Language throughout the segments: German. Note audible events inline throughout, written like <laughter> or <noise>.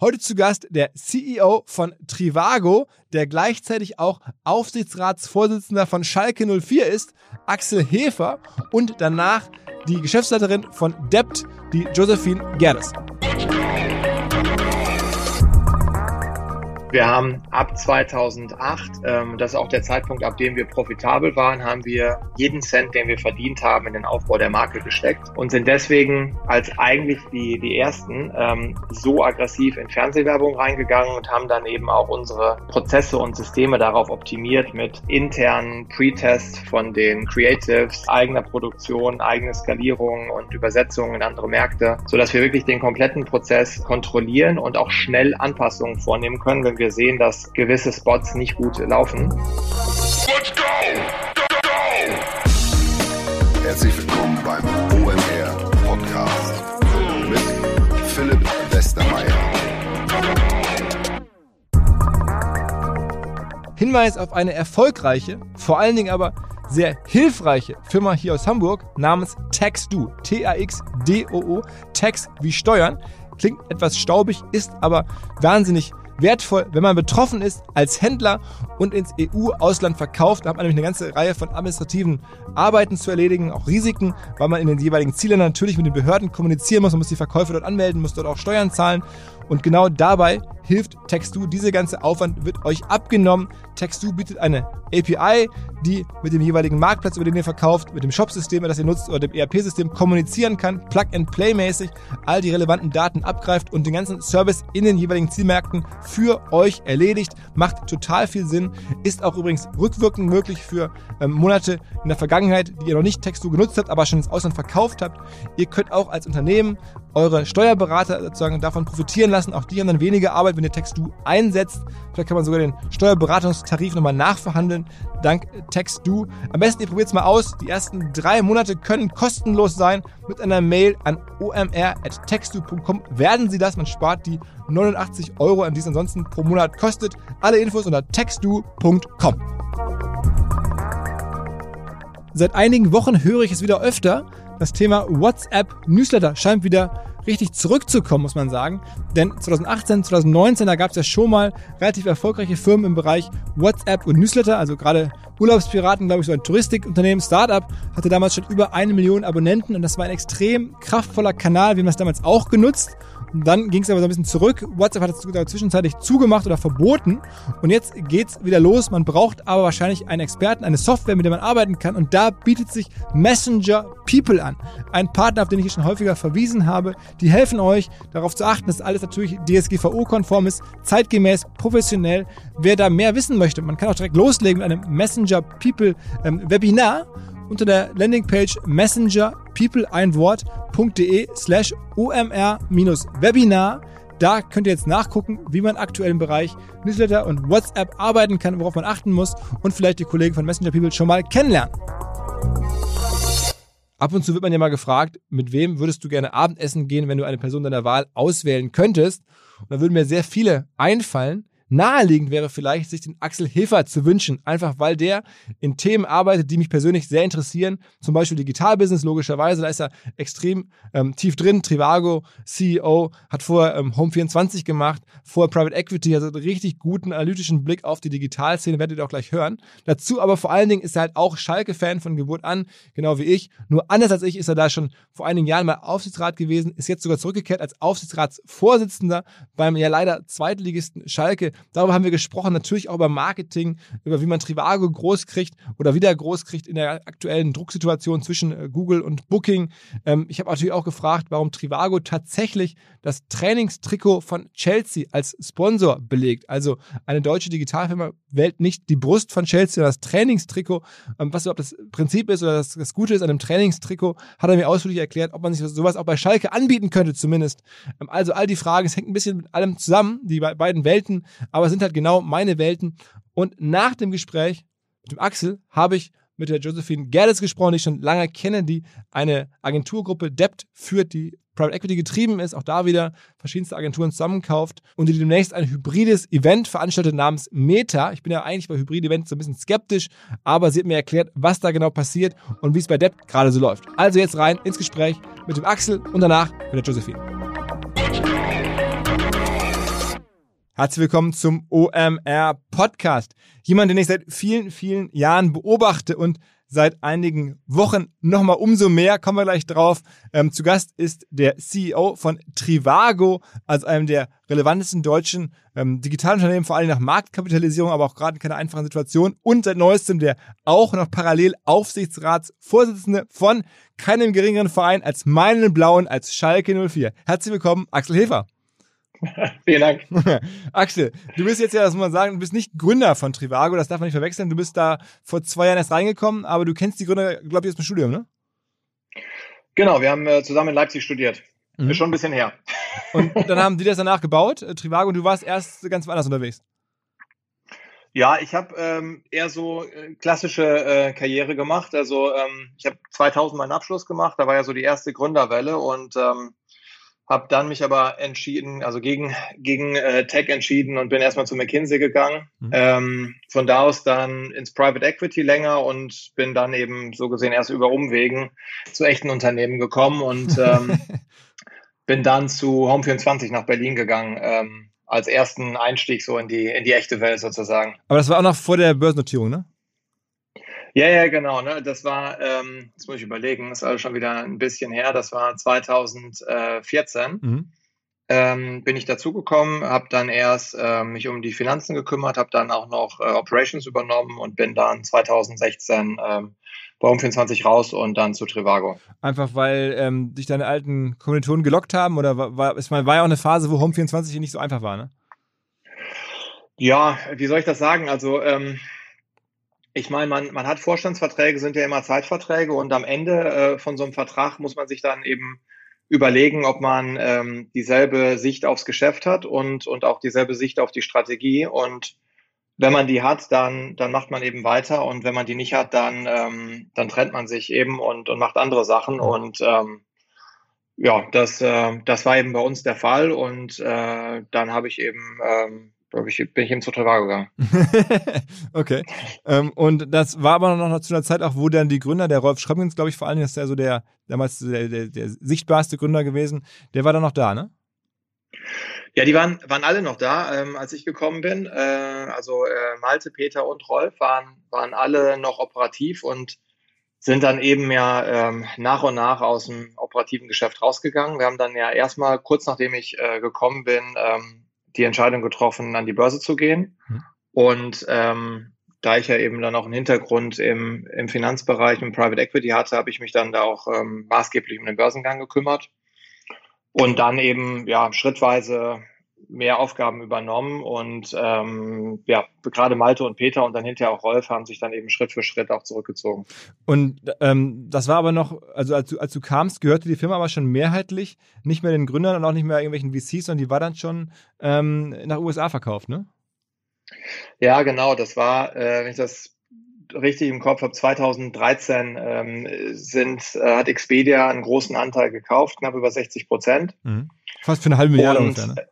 Heute zu Gast der CEO von Trivago, der gleichzeitig auch Aufsichtsratsvorsitzender von Schalke 04 ist, Axel Hefer und danach die Geschäftsleiterin von Debt, die Josephine Gerdes. Wir haben ab 2008, ähm, das ist auch der Zeitpunkt, ab dem wir profitabel waren, haben wir jeden Cent, den wir verdient haben, in den Aufbau der Marke gesteckt und sind deswegen als eigentlich die, die ersten ähm, so aggressiv in Fernsehwerbung reingegangen und haben dann eben auch unsere Prozesse und Systeme darauf optimiert mit internen Pre-Tests von den Creatives, eigener Produktion, eigene Skalierung und Übersetzung in andere Märkte, sodass wir wirklich den kompletten Prozess kontrollieren und auch schnell Anpassungen vornehmen können, wenn wir sehen, dass gewisse Spots nicht gut laufen. Let's go! Go, go! Herzlich willkommen beim OMR Podcast mit Philipp Westermeier. Hinweis auf eine erfolgreiche, vor allen Dingen aber sehr hilfreiche Firma hier aus Hamburg namens TaxDo. T-A-X-D-O-O. Tax wie Steuern. Klingt etwas staubig, ist aber wahnsinnig wertvoll, wenn man betroffen ist als Händler und ins EU-Ausland verkauft. Da hat man nämlich eine ganze Reihe von administrativen Arbeiten zu erledigen, auch Risiken, weil man in den jeweiligen Zielländern natürlich mit den Behörden kommunizieren muss. Man muss die Verkäufe dort anmelden, muss dort auch Steuern zahlen. Und genau dabei hilft Textu. Diese ganze Aufwand wird euch abgenommen. Textu bietet eine API, die mit dem jeweiligen Marktplatz, über den ihr verkauft, mit dem Shop-System, das ihr nutzt oder dem ERP-System kommunizieren kann, Plug-and-Play-mäßig all die relevanten Daten abgreift und den ganzen Service in den jeweiligen Zielmärkten für euch erledigt. Macht total viel Sinn. Ist auch übrigens rückwirkend möglich für ähm, Monate in der Vergangenheit, die ihr noch nicht Textu genutzt habt, aber schon ins Ausland verkauft habt. Ihr könnt auch als Unternehmen eure Steuerberater sozusagen davon profitieren lassen. Auch die haben dann weniger Arbeit, wenn ihr Textu einsetzt. Vielleicht kann man sogar den Steuerberatungstarif nochmal nachverhandeln, dank Textu. Am besten ihr probiert es mal aus. Die ersten drei Monate können kostenlos sein. Mit einer Mail an omr.textu.com werden sie das. Man spart die 89 Euro, an die es ansonsten pro Monat kostet. Alle Infos unter textu.com. Seit einigen Wochen höre ich es wieder öfter. Das Thema WhatsApp Newsletter scheint wieder richtig zurückzukommen, muss man sagen. Denn 2018, 2019, da gab es ja schon mal relativ erfolgreiche Firmen im Bereich WhatsApp und Newsletter. Also gerade Urlaubspiraten, glaube ich, so ein Touristikunternehmen, Startup, hatte damals schon über eine Million Abonnenten und das war ein extrem kraftvoller Kanal. Wir haben das damals auch genutzt. Dann ging es aber so ein bisschen zurück. WhatsApp hat es zwischenzeitlich zugemacht oder verboten. Und jetzt geht's wieder los. Man braucht aber wahrscheinlich einen Experten, eine Software, mit der man arbeiten kann. Und da bietet sich Messenger People an. Ein Partner, auf den ich hier schon häufiger verwiesen habe. Die helfen euch, darauf zu achten, dass alles natürlich DSGVO-konform ist, zeitgemäß, professionell. Wer da mehr wissen möchte, man kann auch direkt loslegen mit einem Messenger People ähm, Webinar unter der Landingpage messengerpeopleeinwort.de slash omr-webinar. Da könnt ihr jetzt nachgucken, wie man aktuell im Bereich Newsletter und WhatsApp arbeiten kann, worauf man achten muss und vielleicht die Kollegen von Messenger People schon mal kennenlernen. Ab und zu wird man ja mal gefragt, mit wem würdest du gerne Abendessen gehen, wenn du eine Person deiner Wahl auswählen könntest? Und da würden mir sehr viele einfallen. Naheliegend wäre vielleicht, sich den Axel Hilfer zu wünschen, einfach weil der in Themen arbeitet, die mich persönlich sehr interessieren. Zum Beispiel Digitalbusiness, logischerweise, da ist er extrem ähm, tief drin. Trivago, CEO, hat vorher ähm, Home24 gemacht, vorher Private Equity, also einen richtig guten analytischen Blick auf die Digitalszene, werdet ihr auch gleich hören. Dazu aber vor allen Dingen ist er halt auch Schalke-Fan von Geburt an, genau wie ich. Nur anders als ich ist er da schon vor einigen Jahren mal Aufsichtsrat gewesen, ist jetzt sogar zurückgekehrt als Aufsichtsratsvorsitzender beim ja leider Zweitligisten Schalke. Darüber haben wir gesprochen, natürlich auch über Marketing, über wie man Trivago groß kriegt oder wieder groß kriegt in der aktuellen Drucksituation zwischen äh, Google und Booking. Ähm, ich habe natürlich auch gefragt, warum Trivago tatsächlich das Trainingstrikot von Chelsea als Sponsor belegt. Also eine deutsche Digitalfirma wählt nicht die Brust von Chelsea, sondern das Trainingstrikot. Ähm, was überhaupt das Prinzip ist oder das, das Gute ist an einem Trainingstrikot, hat er mir ausführlich erklärt, ob man sich sowas auch bei Schalke anbieten könnte zumindest. Ähm, also all die Fragen, es hängt ein bisschen mit allem zusammen, die beiden Welten aber es sind halt genau meine Welten. Und nach dem Gespräch mit dem Axel habe ich mit der Josephine Gerdes gesprochen, die ich schon lange kenne, die eine Agenturgruppe Debt führt, die Private Equity getrieben ist, auch da wieder verschiedenste Agenturen zusammenkauft und die demnächst ein hybrides Event veranstaltet namens Meta. Ich bin ja eigentlich bei Hybrid-Events so ein bisschen skeptisch, aber sie hat mir erklärt, was da genau passiert und wie es bei Debt gerade so läuft. Also jetzt rein ins Gespräch mit dem Axel und danach mit der Josephine. Herzlich willkommen zum OMR Podcast. Jemand, den ich seit vielen, vielen Jahren beobachte und seit einigen Wochen nochmal umso mehr, kommen wir gleich drauf. Ähm, zu Gast ist der CEO von Trivago, also einem der relevantesten deutschen ähm, Digitalunternehmen, vor allem nach Marktkapitalisierung, aber auch gerade in keiner einfachen Situation. Und seit neuestem der auch noch parallel Aufsichtsratsvorsitzende von keinem geringeren Verein als meinen Blauen, als Schalke 04. Herzlich willkommen, Axel Hefer. <laughs> Vielen Dank. <laughs> Axel, du bist jetzt ja, das muss man sagen, du bist nicht Gründer von Trivago, das darf man nicht verwechseln. Du bist da vor zwei Jahren erst reingekommen, aber du kennst die Gründer, glaube ich, aus dem Studium, ne? Genau, wir haben äh, zusammen in Leipzig studiert. Mhm. Ist schon ein bisschen her. <laughs> Und dann haben die das danach gebaut, äh, Trivago, und du warst erst ganz woanders unterwegs. Ja, ich habe ähm, eher so äh, klassische äh, Karriere gemacht. Also ähm, ich habe 2000 meinen Abschluss gemacht, da war ja so die erste Gründerwelle und ähm, habe dann mich aber entschieden, also gegen, gegen äh, Tech entschieden und bin erstmal zu McKinsey gegangen. Mhm. Ähm, von da aus dann ins Private Equity länger und bin dann eben so gesehen erst über Umwegen zu echten Unternehmen gekommen und ähm, <laughs> bin dann zu Home24 nach Berlin gegangen. Ähm, als ersten Einstieg so in die, in die echte Welt sozusagen. Aber das war auch noch vor der Börsennotierung, ne? Ja, ja, genau. Ne? Das war, ähm, das muss ich überlegen, das war schon wieder ein bisschen her, das war 2014. Mhm. Ähm, bin ich dazugekommen, habe dann erst äh, mich um die Finanzen gekümmert, habe dann auch noch äh, Operations übernommen und bin dann 2016 ähm, bei Um24 raus und dann zu Trivago. Einfach weil ähm, dich deine alten Kommilitonen gelockt haben oder war, war, es war ja auch eine Phase, wo Home24 nicht so einfach war, ne? Ja, wie soll ich das sagen? Also ähm, ich meine, man, man hat Vorstandsverträge, sind ja immer Zeitverträge und am Ende äh, von so einem Vertrag muss man sich dann eben überlegen, ob man ähm, dieselbe Sicht aufs Geschäft hat und, und auch dieselbe Sicht auf die Strategie. Und wenn man die hat, dann, dann macht man eben weiter und wenn man die nicht hat, dann, ähm, dann trennt man sich eben und, und macht andere Sachen. Und ähm, ja, das, äh, das war eben bei uns der Fall und äh, dann habe ich eben ähm, glaube ich, bin ich eben zu Trivago gegangen. <laughs> okay. Ähm, und das war aber noch zu einer Zeit auch, wo dann die Gründer, der Rolf Schrömgens, glaube ich, vor allem ist ja so der, damals der, der, der sichtbarste Gründer gewesen, der war dann noch da, ne? Ja, die waren, waren alle noch da, ähm, als ich gekommen bin. Äh, also äh, Malte, Peter und Rolf waren, waren alle noch operativ und sind dann eben ja ähm, nach und nach aus dem operativen Geschäft rausgegangen. Wir haben dann ja erstmal, kurz nachdem ich äh, gekommen bin, ähm, die Entscheidung getroffen, an die Börse zu gehen. Mhm. Und ähm, da ich ja eben dann auch einen Hintergrund im, im Finanzbereich, im Private Equity hatte, habe ich mich dann da auch ähm, maßgeblich um den Börsengang gekümmert und dann eben ja schrittweise mehr Aufgaben übernommen und ähm, ja, gerade Malte und Peter und dann hinterher auch Rolf haben sich dann eben Schritt für Schritt auch zurückgezogen. Und ähm, das war aber noch, also als du, als du kamst, gehörte die Firma aber schon mehrheitlich nicht mehr den Gründern und auch nicht mehr irgendwelchen VCs, sondern die war dann schon ähm, nach USA verkauft, ne? Ja, genau, das war, äh, wenn ich das richtig im Kopf habe, 2013 ähm, sind, äh, hat Expedia einen großen Anteil gekauft, knapp über 60 Prozent. Mhm. Fast für eine halbe Milliarde ungefähr, ne?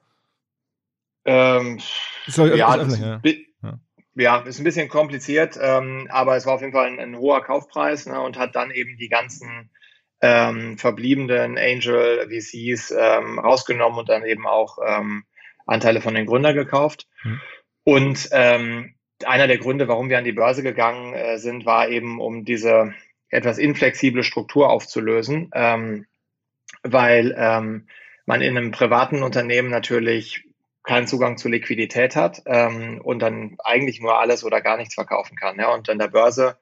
Ähm, Sorry, ja, öffentlich, ja. ja. ja, ist ein bisschen kompliziert, ähm, aber es war auf jeden Fall ein, ein hoher Kaufpreis ne, und hat dann eben die ganzen ähm, verbliebenen Angel VCs ähm, rausgenommen und dann eben auch ähm, Anteile von den Gründern gekauft. Mhm. Und ähm, einer der Gründe, warum wir an die Börse gegangen äh, sind, war eben, um diese etwas inflexible Struktur aufzulösen, ähm, weil ähm, man in einem privaten Unternehmen natürlich keinen Zugang zu Liquidität hat ähm, und dann eigentlich nur alles oder gar nichts verkaufen kann. Ja? Und an der Börse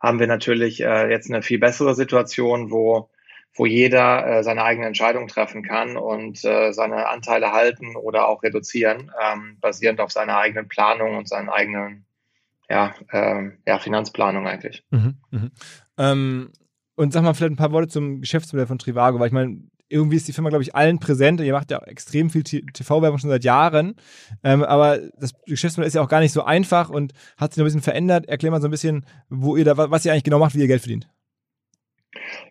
haben wir natürlich äh, jetzt eine viel bessere Situation, wo, wo jeder äh, seine eigene Entscheidung treffen kann und äh, seine Anteile halten oder auch reduzieren, ähm, basierend auf seiner eigenen Planung und seinen eigenen ja, ähm, ja, Finanzplanung eigentlich. Mhm, mh. ähm, und sag mal vielleicht ein paar Worte zum Geschäftsmodell von Trivago, weil ich meine, irgendwie ist die Firma, glaube ich, allen präsent. Ihr macht ja extrem viel TV-Werbung schon seit Jahren. Ähm, aber das Geschäftsmodell ist ja auch gar nicht so einfach und hat sich noch ein bisschen verändert. Erklär mal so ein bisschen, wo ihr da, was ihr eigentlich genau macht, wie ihr Geld verdient.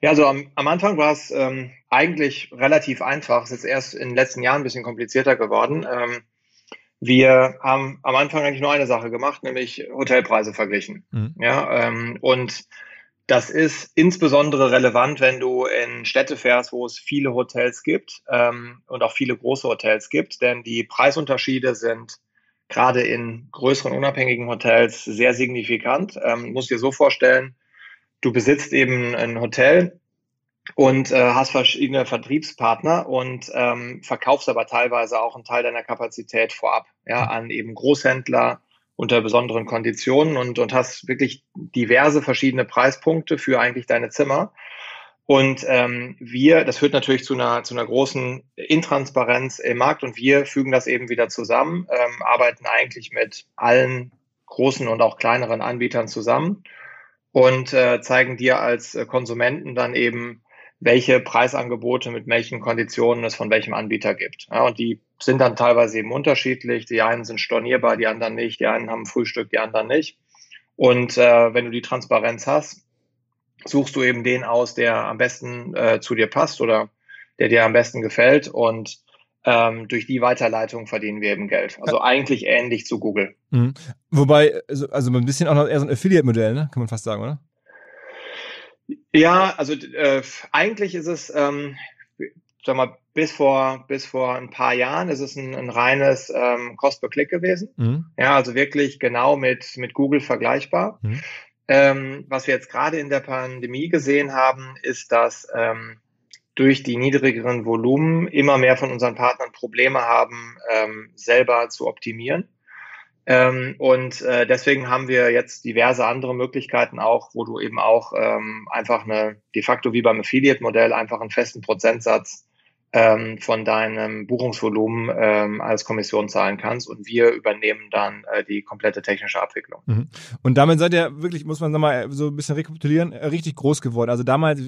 Ja, also am, am Anfang war es ähm, eigentlich relativ einfach. Es ist erst in den letzten Jahren ein bisschen komplizierter geworden. Ähm, wir haben am Anfang eigentlich nur eine Sache gemacht, nämlich Hotelpreise verglichen. Mhm. Ja, ähm, und Das ist insbesondere relevant, wenn du in Städte fährst, wo es viele Hotels gibt ähm, und auch viele große Hotels gibt, denn die Preisunterschiede sind gerade in größeren unabhängigen Hotels sehr signifikant. Ähm, musst dir so vorstellen, du besitzt eben ein Hotel und äh, hast verschiedene Vertriebspartner und ähm, verkaufst aber teilweise auch einen Teil deiner Kapazität vorab, ja, an eben Großhändler unter besonderen Konditionen und, und hast wirklich diverse verschiedene Preispunkte für eigentlich deine Zimmer. Und ähm, wir, das führt natürlich zu einer, zu einer großen Intransparenz im Markt und wir fügen das eben wieder zusammen, ähm, arbeiten eigentlich mit allen großen und auch kleineren Anbietern zusammen und äh, zeigen dir als äh, Konsumenten dann eben, welche Preisangebote mit welchen Konditionen es von welchem Anbieter gibt. Ja, und die sind dann teilweise eben unterschiedlich. Die einen sind stornierbar, die anderen nicht. Die einen haben Frühstück, die anderen nicht. Und äh, wenn du die Transparenz hast, suchst du eben den aus, der am besten äh, zu dir passt oder der dir am besten gefällt. Und ähm, durch die Weiterleitung verdienen wir eben Geld. Also eigentlich ähnlich zu Google. Mhm. Wobei, also, also ein bisschen auch noch eher so ein Affiliate-Modell, ne? kann man fast sagen, oder? Ja, also äh, eigentlich ist es, ähm, sag mal, bis vor, bis vor ein paar Jahren ist es ein, ein reines ähm, Cost per Click gewesen. Mhm. Ja, also wirklich genau mit, mit Google vergleichbar. Mhm. Ähm, was wir jetzt gerade in der Pandemie gesehen haben, ist, dass ähm, durch die niedrigeren Volumen immer mehr von unseren Partnern Probleme haben, ähm, selber zu optimieren. Ähm, und äh, deswegen haben wir jetzt diverse andere Möglichkeiten auch, wo du eben auch ähm, einfach eine, de facto wie beim Affiliate-Modell, einfach einen festen Prozentsatz ähm, von deinem Buchungsvolumen ähm, als Kommission zahlen kannst und wir übernehmen dann äh, die komplette technische Abwicklung. Mhm. Und damit seid ihr wirklich, muss man mal so ein bisschen rekapitulieren, äh, richtig groß geworden. Also damals,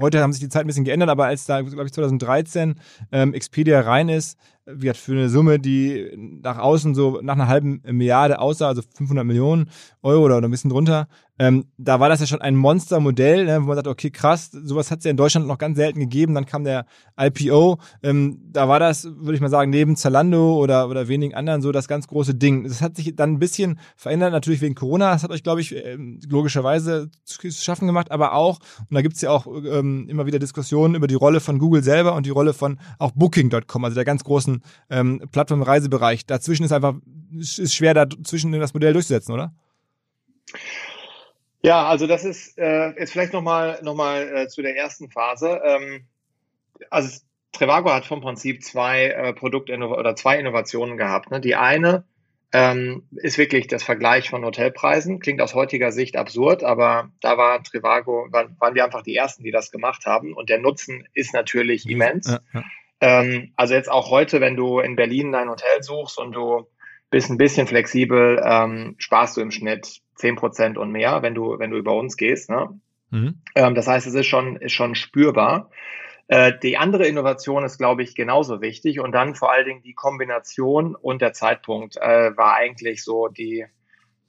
heute haben sich die Zeit ein bisschen geändert, aber als da, glaube ich, 2013 ähm, Expedia rein ist, wie hat für eine Summe, die nach außen so nach einer halben Milliarde aussah, also 500 Millionen Euro oder, ein bisschen drunter, ähm, da war das ja schon ein Monstermodell, ne, wo man sagt, okay, krass, sowas hat es ja in Deutschland noch ganz selten gegeben. Dann kam der IPO, ähm, da war das, würde ich mal sagen, neben Zalando oder, oder wenigen anderen so das ganz große Ding. Das hat sich dann ein bisschen verändert, natürlich wegen Corona. Das hat euch, glaube ich, ähm, logischerweise zu schaffen gemacht, aber auch, und da gibt's ja auch ähm, immer wieder Diskussionen über die Rolle von Google selber und die Rolle von auch Booking.com, also der ganz großen ähm, Plattform-Reisebereich. Dazwischen ist einfach, ist schwer, dazwischen das Modell durchzusetzen, oder? Ja, also das ist, äh, ist vielleicht nochmal noch mal, äh, zu der ersten Phase. Ähm, also Trivago hat vom Prinzip zwei äh, Produkte oder zwei Innovationen gehabt. Ne? Die eine ähm, ist wirklich das Vergleich von Hotelpreisen. Klingt aus heutiger Sicht absurd, aber da war Trivago, waren, waren wir einfach die Ersten, die das gemacht haben. Und der Nutzen ist natürlich immens. Ja, ja. Ähm, also jetzt auch heute, wenn du in Berlin dein Hotel suchst und du bist ein bisschen flexibel, ähm, sparst du im Schnitt zehn Prozent und mehr, wenn du, wenn du über uns gehst. Ne? Mhm. Ähm, das heißt, es ist schon, ist schon spürbar. Äh, die andere Innovation ist, glaube ich, genauso wichtig. Und dann vor allen Dingen die Kombination und der Zeitpunkt äh, war eigentlich so die,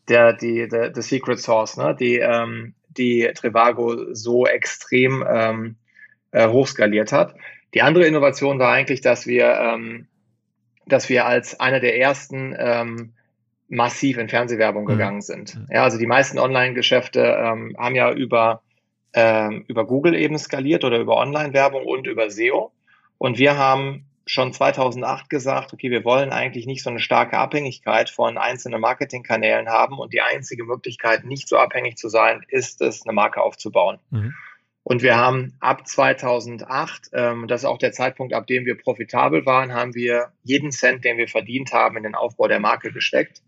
der, die, der, der Secret Source, ne? die, ähm, die Trivago so extrem ähm, äh, hochskaliert hat. Die andere Innovation war eigentlich, dass wir, ähm, dass wir als einer der ersten ähm, massiv in Fernsehwerbung mhm. gegangen sind. Ja, also die meisten Online-Geschäfte ähm, haben ja über, ähm, über Google eben skaliert oder über Online-Werbung und über SEO. Und wir haben schon 2008 gesagt, okay, wir wollen eigentlich nicht so eine starke Abhängigkeit von einzelnen Marketingkanälen haben und die einzige Möglichkeit, nicht so abhängig zu sein, ist es, eine Marke aufzubauen. Mhm. Und wir haben ab 2008, ähm, das ist auch der Zeitpunkt, ab dem wir profitabel waren, haben wir jeden Cent, den wir verdient haben, in den Aufbau der Marke gesteckt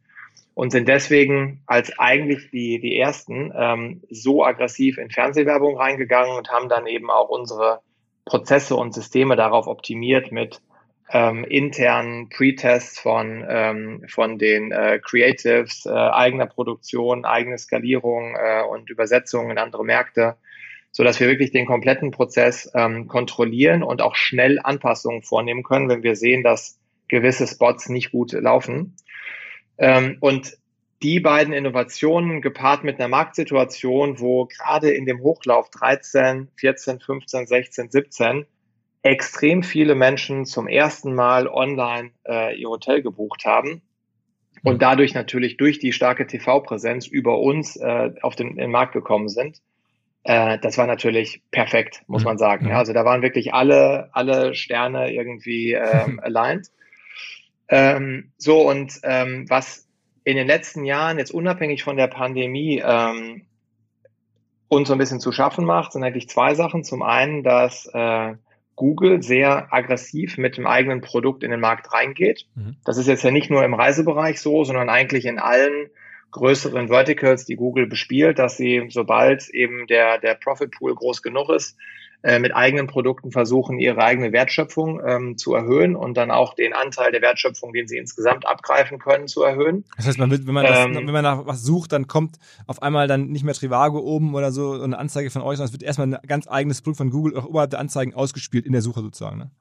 und sind deswegen als eigentlich die, die ersten ähm, so aggressiv in Fernsehwerbung reingegangen und haben dann eben auch unsere Prozesse und Systeme darauf optimiert mit ähm, internen Pre-Tests von, ähm, von den äh, Creatives, äh, eigener Produktion, eigene Skalierung äh, und Übersetzung in andere Märkte, so dass wir wirklich den kompletten Prozess ähm, kontrollieren und auch schnell Anpassungen vornehmen können, wenn wir sehen, dass gewisse Spots nicht gut laufen. Ähm, und die beiden Innovationen gepaart mit einer Marktsituation, wo gerade in dem Hochlauf 13, 14, 15, 16, 17 extrem viele Menschen zum ersten Mal online äh, ihr Hotel gebucht haben und dadurch natürlich durch die starke TV-Präsenz über uns äh, auf den, den Markt gekommen sind, äh, das war natürlich perfekt, muss Mhm. man sagen. Mhm. Ja, also da waren wirklich alle, alle Sterne irgendwie ähm, <laughs> aligned. Ähm, so, und ähm, was in den letzten Jahren, jetzt unabhängig von der Pandemie, ähm, uns so ein bisschen zu schaffen macht, sind eigentlich zwei Sachen. Zum einen, dass äh, Google sehr aggressiv mit dem eigenen Produkt in den Markt reingeht. Mhm. Das ist jetzt ja nicht nur im Reisebereich so, sondern eigentlich in allen größeren Verticals, die Google bespielt, dass sie, sobald eben der, der Profit Pool groß genug ist, äh, mit eigenen Produkten versuchen, ihre eigene Wertschöpfung ähm, zu erhöhen und dann auch den Anteil der Wertschöpfung, den sie insgesamt abgreifen können, zu erhöhen. Das heißt, man wird, wenn man, das, Ähm, wenn man nach was sucht, dann kommt auf einmal dann nicht mehr Trivago oben oder so eine Anzeige von euch, sondern es wird erstmal ein ganz eigenes Produkt von Google auch überhalb der Anzeigen ausgespielt in der Suche sozusagen. Ne?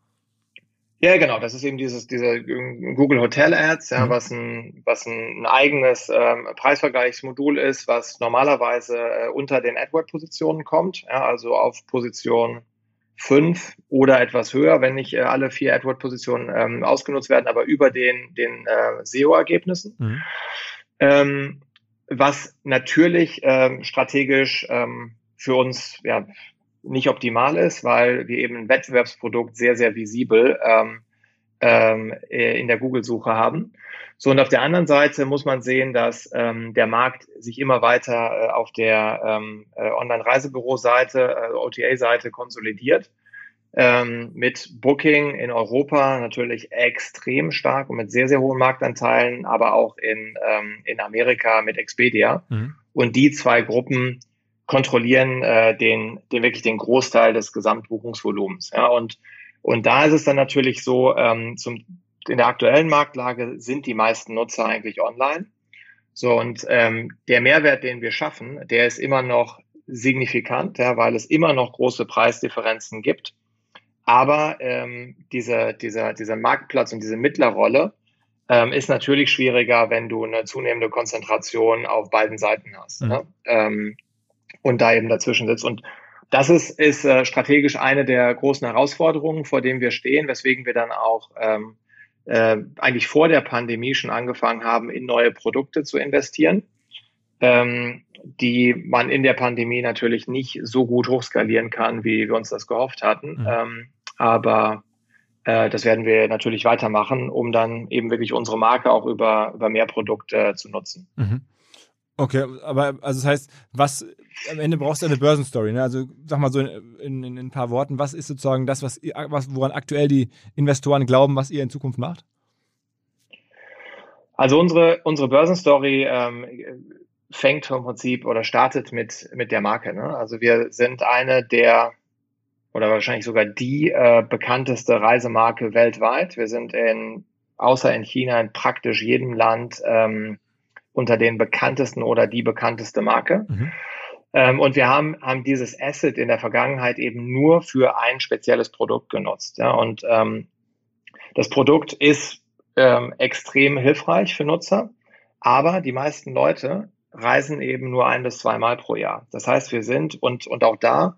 Ja, genau. Das ist eben dieses, diese Google Hotel Ads, ja, Mhm. was ein, was ein, eigenes ähm, Preisvergleichsmodul ist, was normalerweise äh, unter den AdWord-Positionen kommt, ja, also auf Position 5 oder etwas höher, wenn nicht äh, alle vier AdWord-Positionen ähm, ausgenutzt werden, aber über den, den äh, SEO-Ergebnissen. Mhm. Ähm, was natürlich ähm, strategisch ähm, für uns ja, nicht optimal ist, weil wir eben ein Wettbewerbsprodukt sehr, sehr visibel ähm, ähm, äh, in der Google-Suche haben. So, und auf der anderen Seite muss man sehen, dass ähm, der Markt sich immer weiter äh, auf der ähm, äh, Online-Reisebüro-Seite, äh, OTA-Seite konsolidiert. Ähm, mit Booking in Europa natürlich extrem stark und mit sehr, sehr hohen Marktanteilen, aber auch in, ähm, in Amerika mit Expedia. Mhm. Und die zwei Gruppen kontrollieren äh, den, den wirklich den Großteil des Gesamtbuchungsvolumens. Ja, und, und da ist es dann natürlich so, ähm, zum, in der aktuellen Marktlage sind die meisten Nutzer eigentlich online. So, und ähm, der Mehrwert, den wir schaffen, der ist immer noch signifikant, ja, weil es immer noch große Preisdifferenzen gibt. Aber ähm, diese, dieser, dieser Marktplatz und diese Mittlerrolle ähm, ist natürlich schwieriger, wenn du eine zunehmende Konzentration auf beiden Seiten hast. Mhm. Ne? Ähm, und da eben dazwischen sitzt. Und das ist, ist äh, strategisch eine der großen Herausforderungen, vor denen wir stehen, weswegen wir dann auch ähm, äh, eigentlich vor der Pandemie schon angefangen haben, in neue Produkte zu investieren, ähm, die man in der Pandemie natürlich nicht so gut hochskalieren kann, wie wir uns das gehofft hatten. Mhm. Ähm, aber äh, das werden wir natürlich weitermachen, um dann eben wirklich unsere Marke auch über, über mehr Produkte zu nutzen. Mhm. Okay, aber also das heißt, was am Ende brauchst du eine Börsenstory, ne? Also sag mal so in, in, in ein paar Worten, was ist sozusagen das, was, was woran aktuell die Investoren glauben, was ihr in Zukunft macht? Also unsere, unsere Börsenstory ähm, fängt im Prinzip oder startet mit, mit der Marke. Ne? Also wir sind eine der oder wahrscheinlich sogar die äh, bekannteste Reisemarke weltweit. Wir sind in, außer in China, in praktisch jedem Land ähm, unter den bekanntesten oder die bekannteste Marke. Mhm. Ähm, und wir haben, haben dieses Asset in der Vergangenheit eben nur für ein spezielles Produkt genutzt. Ja? Und ähm, das Produkt ist ähm, extrem hilfreich für Nutzer, aber die meisten Leute reisen eben nur ein bis zweimal pro Jahr. Das heißt, wir sind und, und auch da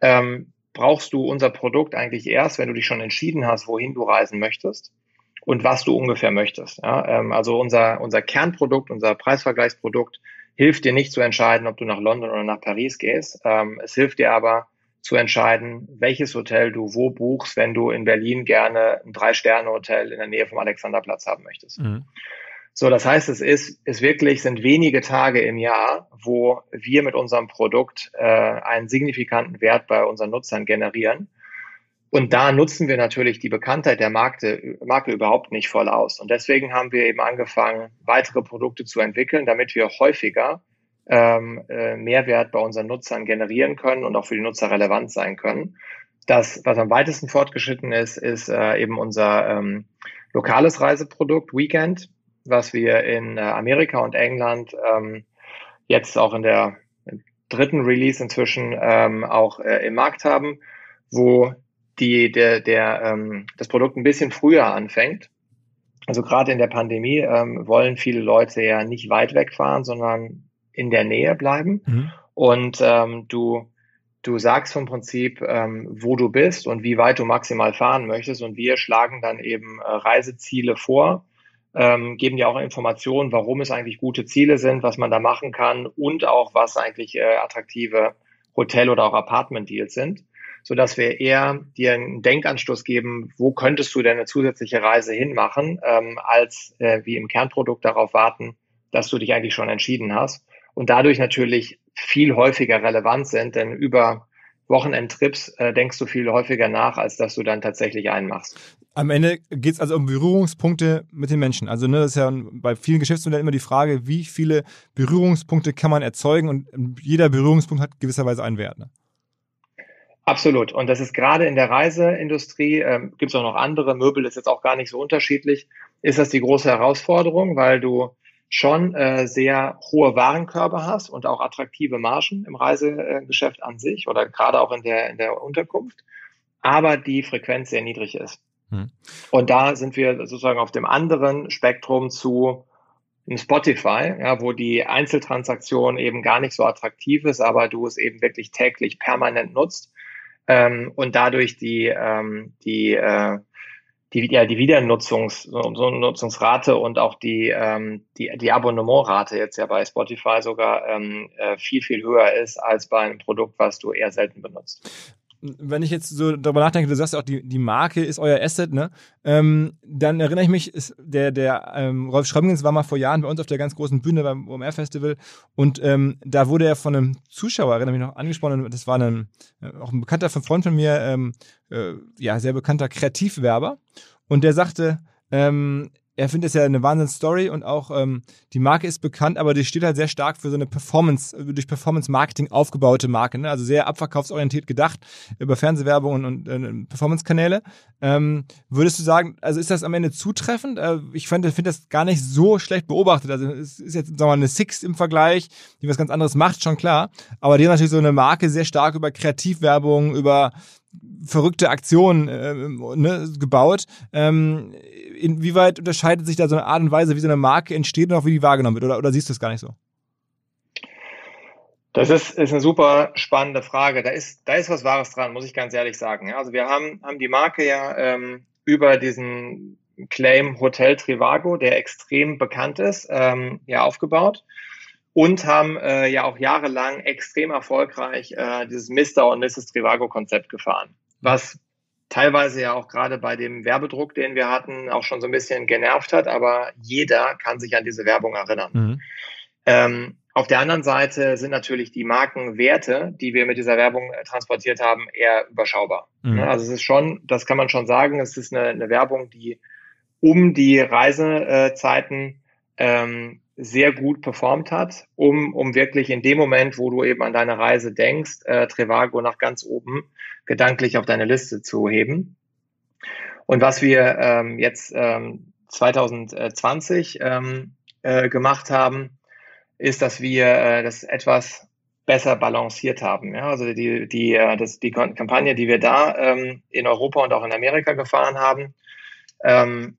ähm, brauchst du unser Produkt eigentlich erst, wenn du dich schon entschieden hast, wohin du reisen möchtest und was du ungefähr möchtest. Ja? Ähm, also unser, unser Kernprodukt, unser Preisvergleichsprodukt hilft dir nicht zu entscheiden, ob du nach London oder nach Paris gehst. Ähm, es hilft dir aber zu entscheiden, welches Hotel du wo buchst, wenn du in Berlin gerne ein Drei-Sterne-Hotel in der Nähe vom Alexanderplatz haben möchtest. Mhm. So, das heißt, es ist, ist wirklich, sind wenige Tage im Jahr, wo wir mit unserem Produkt äh, einen signifikanten Wert bei unseren Nutzern generieren. Und da nutzen wir natürlich die Bekanntheit der Marke, Marke überhaupt nicht voll aus. Und deswegen haben wir eben angefangen, weitere Produkte zu entwickeln, damit wir häufiger ähm, äh, Mehrwert bei unseren Nutzern generieren können und auch für die Nutzer relevant sein können. Das, was am weitesten fortgeschritten ist, ist äh, eben unser ähm, lokales Reiseprodukt Weekend, was wir in äh, Amerika und England ähm, jetzt auch in der dritten Release inzwischen ähm, auch äh, im Markt haben, wo die, der, der, ähm, das Produkt ein bisschen früher anfängt. Also gerade in der Pandemie ähm, wollen viele Leute ja nicht weit wegfahren, sondern in der Nähe bleiben. Mhm. Und ähm, du, du sagst vom Prinzip, ähm, wo du bist und wie weit du maximal fahren möchtest. Und wir schlagen dann eben äh, Reiseziele vor, ähm, geben dir auch Informationen, warum es eigentlich gute Ziele sind, was man da machen kann und auch was eigentlich äh, attraktive Hotel- oder auch Apartment-Deals sind, so dass wir eher dir einen Denkanstoß geben, wo könntest du denn eine zusätzliche Reise hinmachen, ähm, als äh, wie im Kernprodukt darauf warten, dass du dich eigentlich schon entschieden hast und dadurch natürlich viel häufiger relevant sind, denn über Wochenendtrips äh, denkst du viel häufiger nach, als dass du dann tatsächlich einen machst. Am Ende geht es also um Berührungspunkte mit den Menschen. Also ne, das ist ja bei vielen Geschäftsmodellen immer die Frage, wie viele Berührungspunkte kann man erzeugen und jeder Berührungspunkt hat gewisserweise einen Wert. Ne? Absolut. Und das ist gerade in der Reiseindustrie, ähm, gibt es auch noch andere, Möbel ist jetzt auch gar nicht so unterschiedlich, ist das die große Herausforderung, weil du schon äh, sehr hohe Warenkörbe hast und auch attraktive Margen im Reisegeschäft an sich oder gerade auch in der, in der Unterkunft, aber die Frequenz sehr niedrig ist. Hm. Und da sind wir sozusagen auf dem anderen Spektrum zu Spotify, ja, wo die Einzeltransaktion eben gar nicht so attraktiv ist, aber du es eben wirklich täglich permanent nutzt ähm, und dadurch die, ähm, die äh, die, ja, die Wiedernutzungs, so Nutzungsrate und auch die, ähm, die, die Abonnementrate jetzt ja bei Spotify sogar ähm, äh, viel, viel höher ist als bei einem Produkt, was du eher selten benutzt wenn ich jetzt so darüber nachdenke, du sagst ja auch, die, die Marke ist euer Asset, ne? Ähm, dann erinnere ich mich, ist der, der ähm, Rolf Schrömgens war mal vor Jahren bei uns auf der ganz großen Bühne beim OMR Festival und ähm, da wurde er von einem Zuschauer, erinnere mich noch, angesprochen, das war ein, äh, auch ein bekannter Freund von mir, ähm, äh, ja, sehr bekannter Kreativwerber und der sagte, ähm, er findet es ja eine Wahnsinns-Story und auch ähm, die Marke ist bekannt, aber die steht halt sehr stark für so eine Performance, durch Performance-Marketing aufgebaute Marke, ne? also sehr abverkaufsorientiert gedacht über Fernsehwerbung und, und äh, Performance-Kanäle. Ähm, würdest du sagen, also ist das am Ende zutreffend? Äh, ich finde find das gar nicht so schlecht beobachtet. Also es ist jetzt, sagen wir mal, eine Six im Vergleich, die was ganz anderes macht, schon klar. Aber die haben natürlich so eine Marke sehr stark über Kreativwerbung, über verrückte Aktionen äh, ne, gebaut. Ähm, inwieweit unterscheidet sich da so eine Art und Weise, wie so eine Marke entsteht und auch wie die wahrgenommen wird? Oder, oder siehst du es gar nicht so? Das ist, ist eine super spannende Frage. Da ist, da ist was Wahres dran, muss ich ganz ehrlich sagen. Also wir haben, haben die Marke ja ähm, über diesen Claim Hotel Trivago, der extrem bekannt ist, ähm, ja aufgebaut und haben äh, ja auch jahrelang extrem erfolgreich äh, dieses Mr. und Mrs. Trivago Konzept gefahren, was teilweise ja auch gerade bei dem Werbedruck, den wir hatten, auch schon so ein bisschen genervt hat, aber jeder kann sich an diese Werbung erinnern. Mhm. Ähm, auf der anderen Seite sind natürlich die Markenwerte, die wir mit dieser Werbung äh, transportiert haben, eher überschaubar. Mhm. Ne, also es ist schon, das kann man schon sagen, es ist eine, eine Werbung, die um die Reisezeiten ähm, sehr gut performt hat, um, um wirklich in dem Moment, wo du eben an deine Reise denkst, äh, Trevago nach ganz oben gedanklich auf deine Liste zu heben. Und was wir ähm, jetzt ähm, 2020 ähm, äh, gemacht haben, ist, dass wir äh, das etwas besser balanciert haben. Ja? Also die, die, äh, das, die Kampagne, die wir da ähm, in Europa und auch in Amerika gefahren haben, ähm,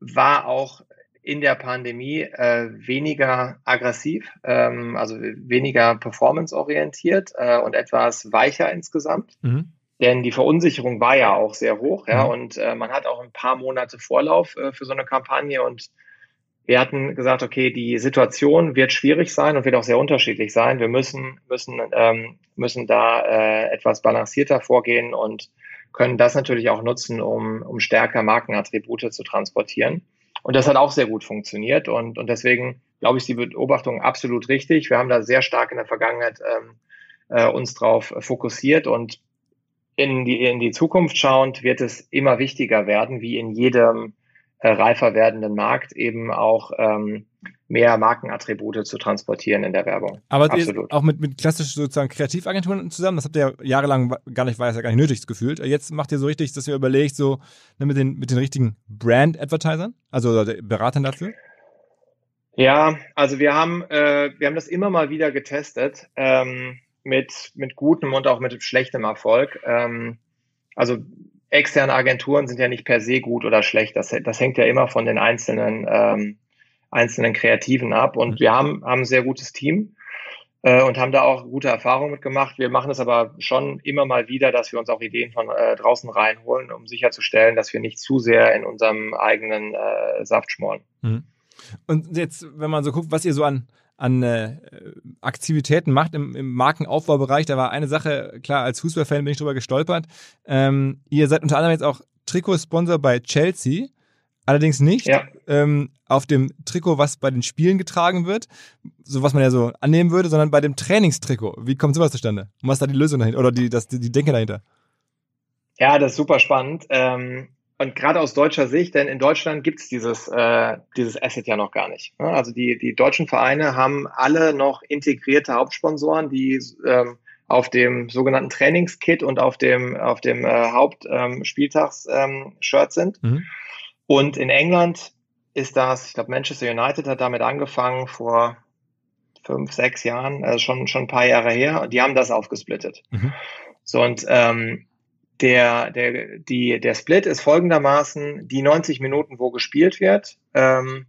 war auch in der Pandemie äh, weniger aggressiv, ähm, also weniger performanceorientiert äh, und etwas weicher insgesamt. Mhm. Denn die Verunsicherung war ja auch sehr hoch, ja, mhm. und äh, man hat auch ein paar Monate Vorlauf äh, für so eine Kampagne und wir hatten gesagt, okay, die Situation wird schwierig sein und wird auch sehr unterschiedlich sein. Wir müssen müssen ähm, müssen da äh, etwas balancierter vorgehen und können das natürlich auch nutzen, um um stärker Markenattribute zu transportieren. Und das hat auch sehr gut funktioniert. Und, und deswegen glaube ich, die Beobachtung absolut richtig. Wir haben da sehr stark in der Vergangenheit ähm, äh, uns drauf fokussiert und in die, in die Zukunft schauend wird es immer wichtiger werden, wie in jedem äh, reifer werdenden Markt eben auch ähm, mehr Markenattribute zu transportieren in der Werbung. Aber auch mit, mit klassischen sozusagen Kreativagenturen zusammen, das habt ihr ja jahrelang gar nicht, war es ja gar nicht nötig gefühlt. Jetzt macht ihr so richtig, dass ihr überlegt, so ne, mit, den, mit den richtigen Brand-Advertisern, also Beratern dafür? Ja, also wir haben, äh, wir haben das immer mal wieder getestet, ähm, mit, mit gutem und auch mit schlechtem Erfolg. Ähm, also externe Agenturen sind ja nicht per se gut oder schlecht. Das, das hängt ja immer von den einzelnen ähm, einzelnen Kreativen ab. Und mhm. wir haben, haben ein sehr gutes Team äh, und haben da auch gute Erfahrungen mitgemacht. Wir machen es aber schon immer mal wieder, dass wir uns auch Ideen von äh, draußen reinholen, um sicherzustellen, dass wir nicht zu sehr in unserem eigenen äh, Saft schmoren. Mhm. Und jetzt, wenn man so guckt, was ihr so an, an äh, Aktivitäten macht im, im Markenaufbaubereich. Da war eine Sache, klar, als Fußballfan bin ich drüber gestolpert. Ähm, ihr seid unter anderem jetzt auch Trikotsponsor bei Chelsea. Allerdings nicht Ja. ähm, auf dem Trikot, was bei den Spielen getragen wird, so was man ja so annehmen würde, sondern bei dem Trainingstrikot. Wie kommt sowas zustande? Und was ist da die Lösung dahinter oder die, das, die, die Denke dahinter? Ja, das ist super spannend. Ähm, und gerade aus deutscher Sicht, denn in Deutschland gibt's dieses, äh, dieses Asset ja noch gar nicht. ne? Also die, die deutschen Vereine haben alle noch integrierte Hauptsponsoren, die ähm, auf dem sogenannten Trainingskit und auf dem, auf dem äh, Hauptspieltags-Shirt ähm, Shirt sind. Mhm. Und in England ist das, ich glaube, Manchester United hat damit angefangen vor fünf, sechs Jahren, also schon, schon ein paar Jahre her. Und die haben das aufgesplittet. Mhm. So, und ähm, der, der, die, der Split ist folgendermaßen, die 90 Minuten, wo gespielt wird, ähm,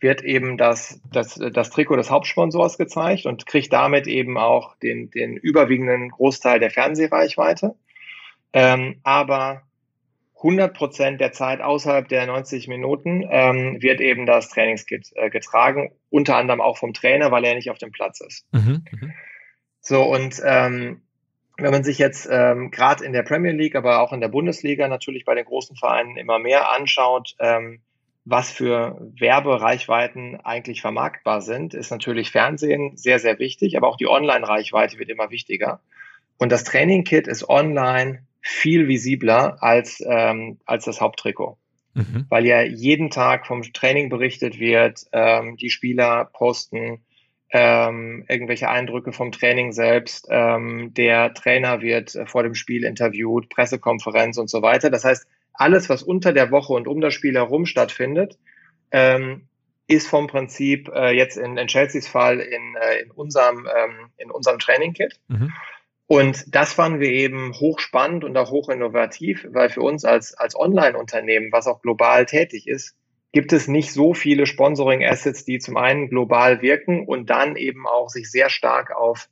wird eben das, das, das Trikot des Hauptsponsors gezeigt und kriegt damit eben auch den, den überwiegenden Großteil der Fernsehreichweite. Ähm, aber 100 Prozent der Zeit außerhalb der 90 Minuten ähm, wird eben das Trainingskit äh, getragen, unter anderem auch vom Trainer, weil er nicht auf dem Platz ist. Mhm. Mhm. So, und ähm, wenn man sich jetzt ähm, gerade in der Premier League, aber auch in der Bundesliga natürlich bei den großen Vereinen immer mehr anschaut, ähm, was für Werbereichweiten eigentlich vermarktbar sind, ist natürlich Fernsehen sehr, sehr wichtig, aber auch die Online-Reichweite wird immer wichtiger. Und das Training-Kit ist online viel visibler als, ähm, als das Haupttrikot Mhm. weil ja jeden Tag vom Training berichtet wird, ähm, die Spieler posten ähm, irgendwelche Eindrücke vom Training selbst, ähm, der Trainer wird äh, vor dem Spiel interviewt, Pressekonferenz und so weiter. Das heißt, alles, was unter der Woche und um das Spiel herum stattfindet, ähm, ist vom Prinzip äh, jetzt in, in Chelseas Fall in, äh, in unserem, ähm, in unserem Training-Kit. Mhm. Und das fanden wir eben hochspannend und auch hochinnovativ, weil für uns als, als Online-Unternehmen, was auch global tätig ist, gibt es nicht so viele Sponsoring-Assets, die zum einen global wirken und dann eben auch sich sehr stark auf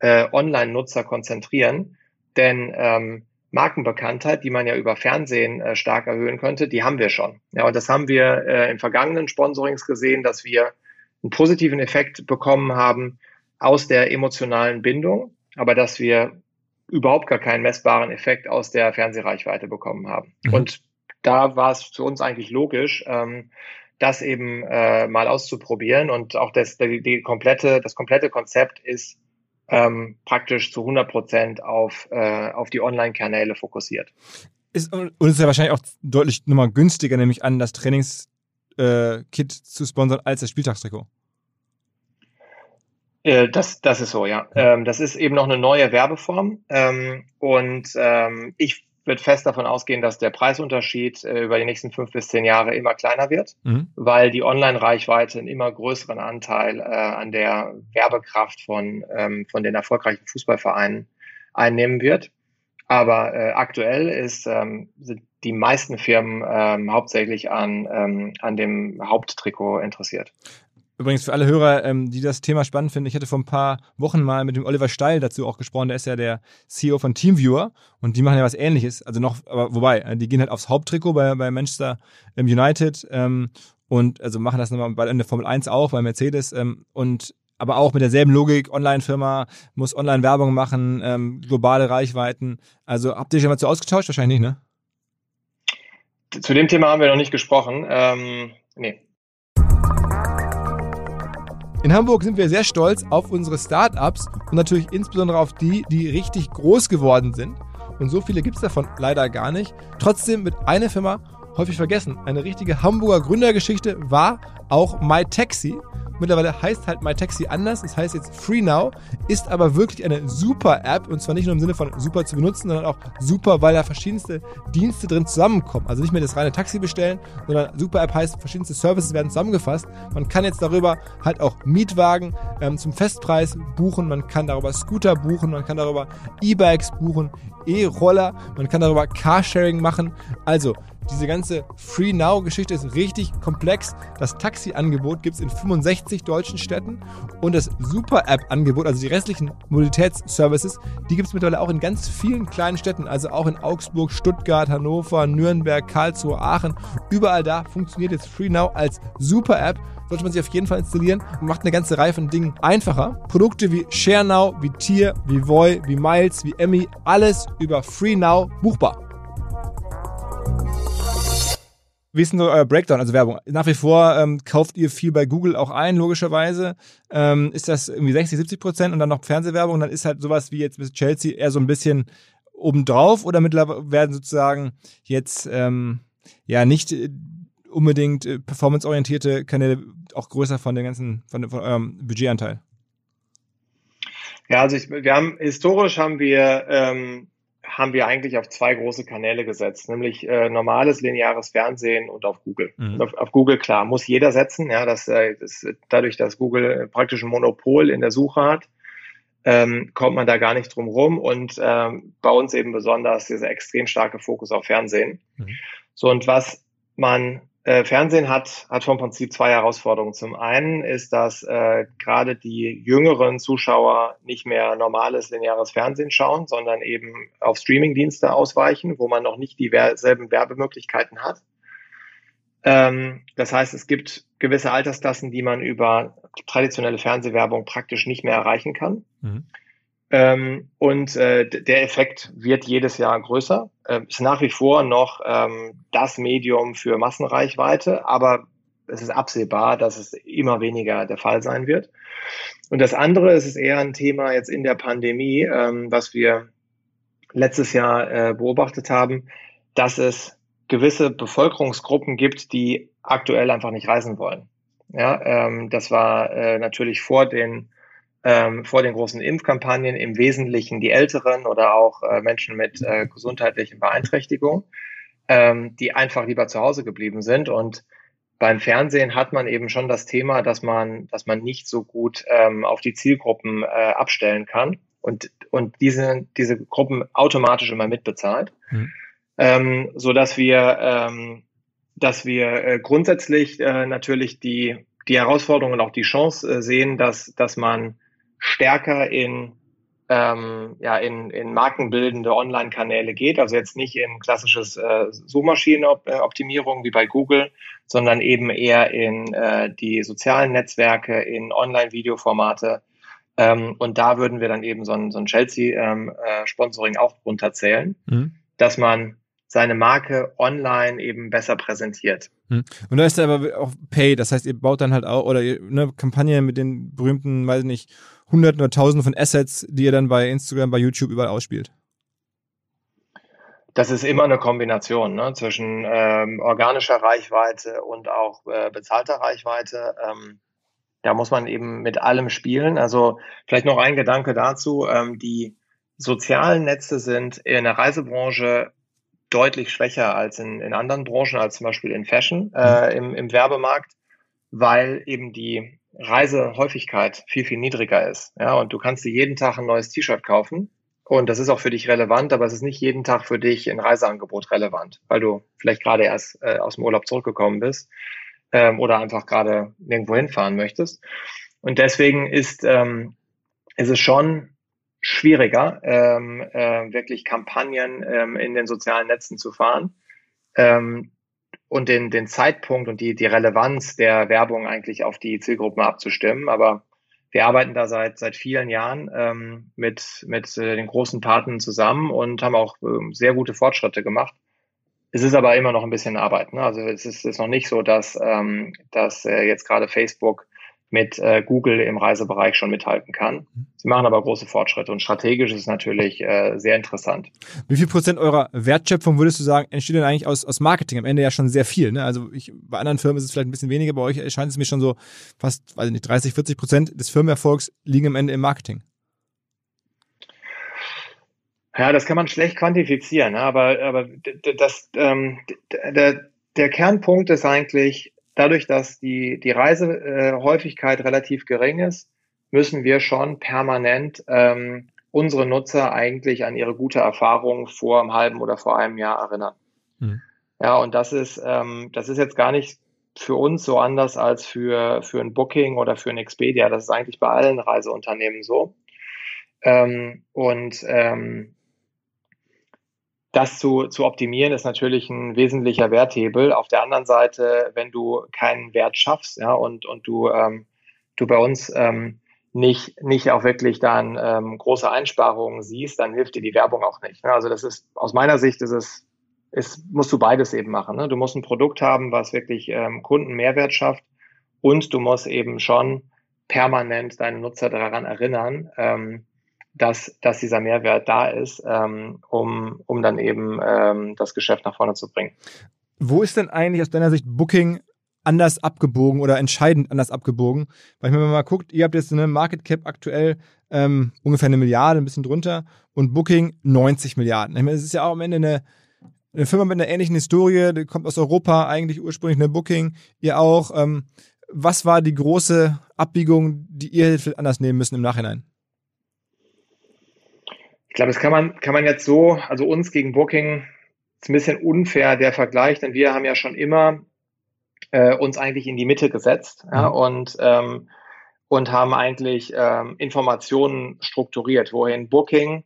äh, Online-Nutzer konzentrieren. Denn ähm, Markenbekanntheit, die man ja über Fernsehen äh, stark erhöhen könnte, die haben wir schon. Ja, und das haben wir äh, in vergangenen Sponsorings gesehen, dass wir einen positiven Effekt bekommen haben aus der emotionalen Bindung aber dass wir überhaupt gar keinen messbaren Effekt aus der Fernsehreichweite bekommen haben. Mhm. Und da war es für uns eigentlich logisch, ähm, das eben äh, mal auszuprobieren. Und auch das, die, die komplette, das komplette Konzept ist ähm, praktisch zu 100 Prozent auf, äh, auf die Online-Kanäle fokussiert. Ist, und es ist ja wahrscheinlich auch deutlich nochmal günstiger, nämlich an das Trainingskit äh, zu sponsern als das Spieltagstrikot. Äh, Das, das ist so, ja. Ähm, das ist eben noch eine neue Werbeform. Ähm, und ähm, ich würde fest davon ausgehen, dass der Preisunterschied äh, über die nächsten fünf bis zehn Jahre immer kleiner wird, Mhm. weil die Online-Reichweite einen immer größeren Anteil äh, an der Werbekraft von, ähm, von den erfolgreichen Fußballvereinen einnehmen wird. Aber äh, aktuell ist, ähm, sind die meisten Firmen ähm, hauptsächlich an, an dem Haupttrikot interessiert. Übrigens für alle Hörer, ähm, die das Thema spannend finden, ich hatte vor ein paar Wochen mal mit dem Oliver Steil dazu auch gesprochen, der ist ja der CEO von Teamviewer und die machen ja was ähnliches, also noch, aber wobei, äh, die gehen halt aufs Haupttrikot bei, bei Manchester ähm, United ähm, und also machen das nochmal bei in der Formel 1 auch, bei Mercedes ähm, und aber auch mit derselben Logik, Online-Firma muss Online-Werbung machen, ähm, globale Reichweiten. Also habt ihr euch schon mal zu ausgetauscht? Wahrscheinlich nicht, ne? Zu dem Thema haben wir noch nicht gesprochen. Ähm, nee. In Hamburg sind wir sehr stolz auf unsere Startups und natürlich insbesondere auf die, die richtig groß geworden sind. Und so viele gibt es davon leider gar nicht. Trotzdem wird eine Firma häufig vergessen. Eine richtige Hamburger Gründergeschichte war auch MyTaxi. Mittlerweile heißt halt MyTaxi anders. Es heißt jetzt FreeNow, ist aber wirklich eine super App und zwar nicht nur im Sinne von super zu benutzen, sondern auch super, weil da verschiedenste Dienste drin zusammenkommen. Also nicht mehr das reine Taxi bestellen, sondern super App heißt, verschiedenste Services werden zusammengefasst. Man kann jetzt darüber halt auch Mietwagen ähm, zum Festpreis buchen, man kann darüber Scooter buchen, man kann darüber E-Bikes buchen, E-Roller, man kann darüber Carsharing machen. Also diese ganze Free Now-Geschichte ist richtig komplex. Das Taxi-Angebot gibt es in 65 deutschen Städten und das Super-App-Angebot, also die restlichen Mobilitätsservices, die gibt es mittlerweile auch in ganz vielen kleinen Städten, also auch in Augsburg, Stuttgart, Hannover, Nürnberg, Karlsruhe, Aachen. Überall da funktioniert jetzt Free Now als Super-App sollte man sich auf jeden Fall installieren und macht eine ganze Reihe von Dingen einfacher. Produkte wie ShareNow, wie Tier, wie Voy, wie Miles, wie Emmy, alles über FreeNow buchbar. Wie ist denn so euer Breakdown, also Werbung? Nach wie vor ähm, kauft ihr viel bei Google auch ein, logischerweise. Ähm, ist das irgendwie 60, 70 Prozent und dann noch Fernsehwerbung dann ist halt sowas wie jetzt mit Chelsea eher so ein bisschen obendrauf oder mittlerweile werden sozusagen jetzt ähm, ja nicht unbedingt äh, performanceorientierte Kanäle auch größer von den ganzen, von, von eurem Budgetanteil? Ja, also ich, wir haben historisch haben wir ähm, haben wir eigentlich auf zwei große Kanäle gesetzt, nämlich äh, normales lineares Fernsehen und auf Google. Mhm. Auf, auf, Google klar muss jeder setzen, ja, das, äh, das dadurch, dass Google praktisch ein Monopol in der Suche hat, ähm, kommt man da gar nicht drum rum und ähm, bei uns eben besonders dieser extrem starke Fokus auf Fernsehen. Mhm. So und was man äh, Fernsehen hat, hat vom Prinzip zwei Herausforderungen. Zum einen ist, dass äh, gerade die jüngeren Zuschauer nicht mehr normales lineares Fernsehen schauen, sondern eben auf Streamingdienste ausweichen, wo man noch nicht dieselben Werbemöglichkeiten hat. Ähm, das heißt, es gibt gewisse Altersklassen, die man über traditionelle Fernsehwerbung praktisch nicht mehr erreichen kann. Mhm. Ähm, und äh, der Effekt wird jedes Jahr größer. Äh, ist nach wie vor noch ähm, das Medium für Massenreichweite, aber es ist absehbar, dass es immer weniger der Fall sein wird. Und das andere, es ist eher ein Thema jetzt in der Pandemie, ähm, was wir letztes Jahr äh, beobachtet haben, dass es gewisse Bevölkerungsgruppen gibt, die aktuell einfach nicht reisen wollen. Ja, ähm, das war äh, natürlich vor den ähm, vor den großen Impfkampagnen im Wesentlichen die Älteren oder auch äh, Menschen mit äh, gesundheitlichen Beeinträchtigungen, ähm, die einfach lieber zu Hause geblieben sind. Und beim Fernsehen hat man eben schon das Thema, dass man, dass man nicht so gut ähm, auf die Zielgruppen äh, abstellen kann und, und diese, diese Gruppen automatisch immer mitbezahlt. Mhm. Ähm, so dass wir, ähm, dass wir äh, grundsätzlich äh, natürlich die, die Herausforderung und auch die Chance äh, sehen, dass, dass man stärker in ähm, ja, in, in markenbildende Online-Kanäle geht, also jetzt nicht in klassisches äh, Suchmaschinenoptimierung wie bei Google, sondern eben eher in äh, die sozialen Netzwerke, in Online-Videoformate. Ähm, und da würden wir dann eben so ein, so ein Chelsea-Sponsoring ähm, äh, auch runterzählen, mhm. dass man seine Marke online eben besser präsentiert. Hm. Und da ist aber auch Pay, das heißt, ihr baut dann halt auch, oder eine Kampagne mit den berühmten, weiß nicht, Hunderten oder Tausenden von Assets, die ihr dann bei Instagram, bei YouTube überall ausspielt? Das ist immer eine Kombination ne, zwischen ähm, organischer Reichweite und auch äh, bezahlter Reichweite. Ähm, da muss man eben mit allem spielen. Also vielleicht noch ein Gedanke dazu. Ähm, die sozialen Netze sind in der Reisebranche deutlich schwächer als in, in anderen Branchen, als zum Beispiel in Fashion äh, im, im Werbemarkt, weil eben die Reisehäufigkeit viel, viel niedriger ist. Ja, und du kannst dir jeden Tag ein neues T-Shirt kaufen. Und das ist auch für dich relevant, aber es ist nicht jeden Tag für dich ein Reiseangebot relevant, weil du vielleicht gerade erst äh, aus dem Urlaub zurückgekommen bist ähm, oder einfach gerade nirgendwo hinfahren möchtest. Und deswegen ist, ähm, ist es schon schwieriger, ähm, äh, wirklich Kampagnen ähm, in den sozialen Netzen zu fahren. Ähm, und den, den Zeitpunkt und die, die Relevanz der Werbung eigentlich auf die Zielgruppen abzustimmen. Aber wir arbeiten da seit, seit vielen Jahren ähm, mit, mit äh, den großen Partnern zusammen und haben auch ähm, sehr gute Fortschritte gemacht. Es ist aber immer noch ein bisschen Arbeit. Ne? Also es ist, ist noch nicht so, dass, ähm, dass äh, jetzt gerade Facebook mit äh, Google im Reisebereich schon mithalten kann. Sie machen aber große Fortschritte und strategisch ist es natürlich äh, sehr interessant. Wie viel Prozent eurer Wertschöpfung würdest du sagen, entsteht denn eigentlich aus, aus Marketing? Am Ende ja schon sehr viel. Ne? Also ich, bei anderen Firmen ist es vielleicht ein bisschen weniger, bei euch erscheint es mir schon so fast, weiß ich nicht, 30, 40 Prozent des Firmenerfolgs liegen am Ende im Marketing. Ja, das kann man schlecht quantifizieren, ne? aber, aber das, ähm, der, der Kernpunkt ist eigentlich, dadurch, dass die, die Reisehäufigkeit relativ gering ist, müssen wir schon permanent ähm, unsere Nutzer eigentlich an ihre gute Erfahrung vor einem halben oder vor einem Jahr erinnern. Mhm. Ja, und das ist, ähm, das ist jetzt gar nicht für uns so anders als für, für ein Booking oder für ein Expedia. Das ist eigentlich bei allen Reiseunternehmen so. Ähm, und ähm, das zu, zu optimieren ist natürlich ein wesentlicher Werthebel. Auf der anderen Seite, wenn du keinen Wert schaffst, ja, und, und du, ähm, du bei uns ähm, nicht, nicht auch wirklich dann ähm, große Einsparungen siehst, dann hilft dir die Werbung auch nicht. Ne? Also das ist, aus meiner Sicht ist es, ist, musst du beides eben machen. Ne? Du musst ein Produkt haben, was wirklich ähm, Kunden Mehrwert schafft und du musst eben schon permanent deine Nutzer daran erinnern, ähm, dass, dass dieser Mehrwert da ist, ähm, um, um dann eben ähm, das Geschäft nach vorne zu bringen. Wo ist denn eigentlich aus deiner Sicht Booking anders abgebogen oder entscheidend anders abgebogen? Weil wenn man mal guckt, ihr habt jetzt eine Market Cap aktuell ähm, ungefähr eine Milliarde, ein bisschen drunter und Booking 90 Milliarden. Ich meine, es ist ja auch am Ende eine, eine Firma mit einer ähnlichen Historie, die kommt aus Europa, eigentlich ursprünglich eine Booking, ihr auch. Ähm, was war die große Abbiegung, die ihr anders nehmen müssen im Nachhinein? Ich glaube, das kann man, kann man jetzt so, also uns gegen Booking ist ein bisschen unfair der Vergleich, denn wir haben ja schon immer äh, uns eigentlich in die Mitte gesetzt ja, mhm. und, ähm, und haben eigentlich ähm, Informationen strukturiert, wohin Booking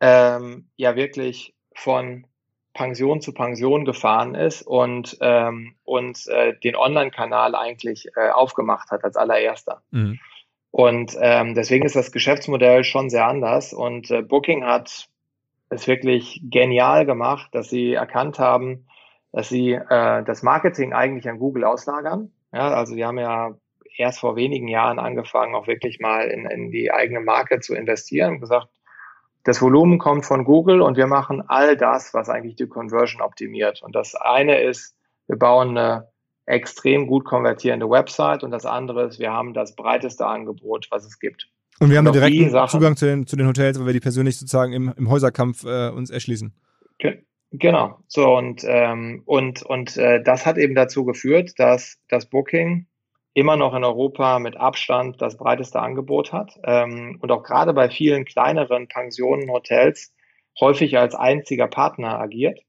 ähm, ja wirklich von Pension zu Pension gefahren ist und, ähm, und äh, den Online-Kanal eigentlich äh, aufgemacht hat als allererster. Mhm. Und ähm, deswegen ist das Geschäftsmodell schon sehr anders. Und äh, Booking hat es wirklich genial gemacht, dass sie erkannt haben, dass sie äh, das Marketing eigentlich an Google auslagern. Ja, also die haben ja erst vor wenigen Jahren angefangen, auch wirklich mal in, in die eigene Marke zu investieren und gesagt, das Volumen kommt von Google und wir machen all das, was eigentlich die Conversion optimiert. Und das eine ist, wir bauen eine extrem gut konvertierende Website und das andere ist, wir haben das breiteste Angebot, was es gibt. Und wir haben und direkten Zugang zu den, zu den Hotels, weil wir die persönlich sozusagen im, im Häuserkampf äh, uns erschließen. Genau. So und ähm, und und äh, das hat eben dazu geführt, dass das Booking immer noch in Europa mit Abstand das breiteste Angebot hat ähm, und auch gerade bei vielen kleineren Pensionen, Hotels häufig als einziger Partner agiert.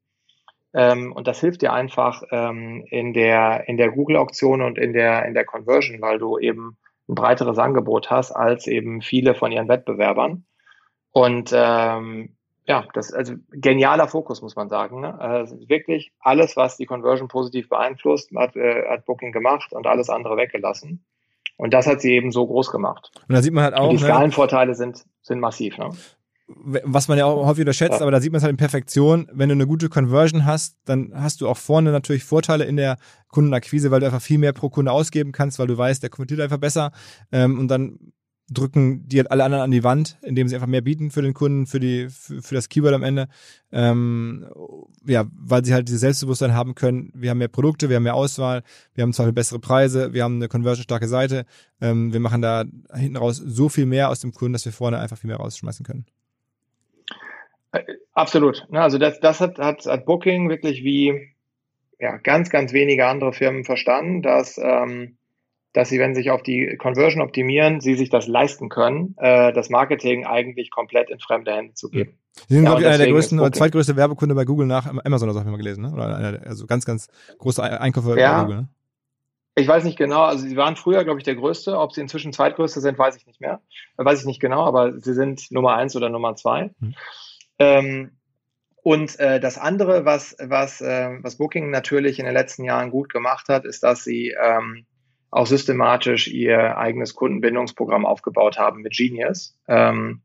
Ähm, und das hilft dir einfach ähm, in der, in der Google-Auktion und in der, in der Conversion, weil du eben ein breiteres Angebot hast als eben viele von ihren Wettbewerbern. Und ähm, ja, das ist also genialer Fokus, muss man sagen. Ne? Also wirklich alles, was die Conversion positiv beeinflusst, hat, äh, hat Booking gemacht und alles andere weggelassen. Und das hat sie eben so groß gemacht. Und da sieht man halt auch. Und die ne, Skalenvorteile ne? sind, sind massiv. Ne? Was man ja auch häufig unterschätzt, aber da sieht man es halt in Perfektion. Wenn du eine gute Conversion hast, dann hast du auch vorne natürlich Vorteile in der Kundenakquise, weil du einfach viel mehr pro Kunde ausgeben kannst, weil du weißt, der konvertiert einfach besser. Ähm, und dann drücken die halt alle anderen an die Wand, indem sie einfach mehr bieten für den Kunden, für die, für, für das Keyword am Ende. Ähm, ja, weil sie halt dieses Selbstbewusstsein haben können. Wir haben mehr Produkte, wir haben mehr Auswahl, wir haben zwar bessere Preise, wir haben eine conversion-starke Seite. Ähm, wir machen da hinten raus so viel mehr aus dem Kunden, dass wir vorne einfach viel mehr rausschmeißen können. Äh, absolut. Also das, das hat, hat, hat Booking wirklich wie ja, ganz, ganz wenige andere Firmen verstanden, dass ähm, dass sie, wenn sie sich auf die Conversion optimieren, sie sich das leisten können, äh, das Marketing eigentlich komplett in fremde Hände zu geben. Sie sind, ja, glaube ich, einer der größten oder zweitgrößte Werbekunde bei Google nach Amazon, das habe ich mal gelesen, ne? Oder einer, also ganz, ganz große Einkäufe ja, bei Google. Ne? Ich weiß nicht genau, also sie waren früher, glaube ich, der größte. Ob sie inzwischen zweitgrößte sind, weiß ich nicht mehr. Weiß ich nicht genau, aber sie sind Nummer eins oder Nummer zwei. Hm. Ähm, und äh, das andere, was, was, äh, was Booking natürlich in den letzten Jahren gut gemacht hat, ist, dass sie ähm, auch systematisch ihr eigenes Kundenbindungsprogramm aufgebaut haben mit Genius. Ähm,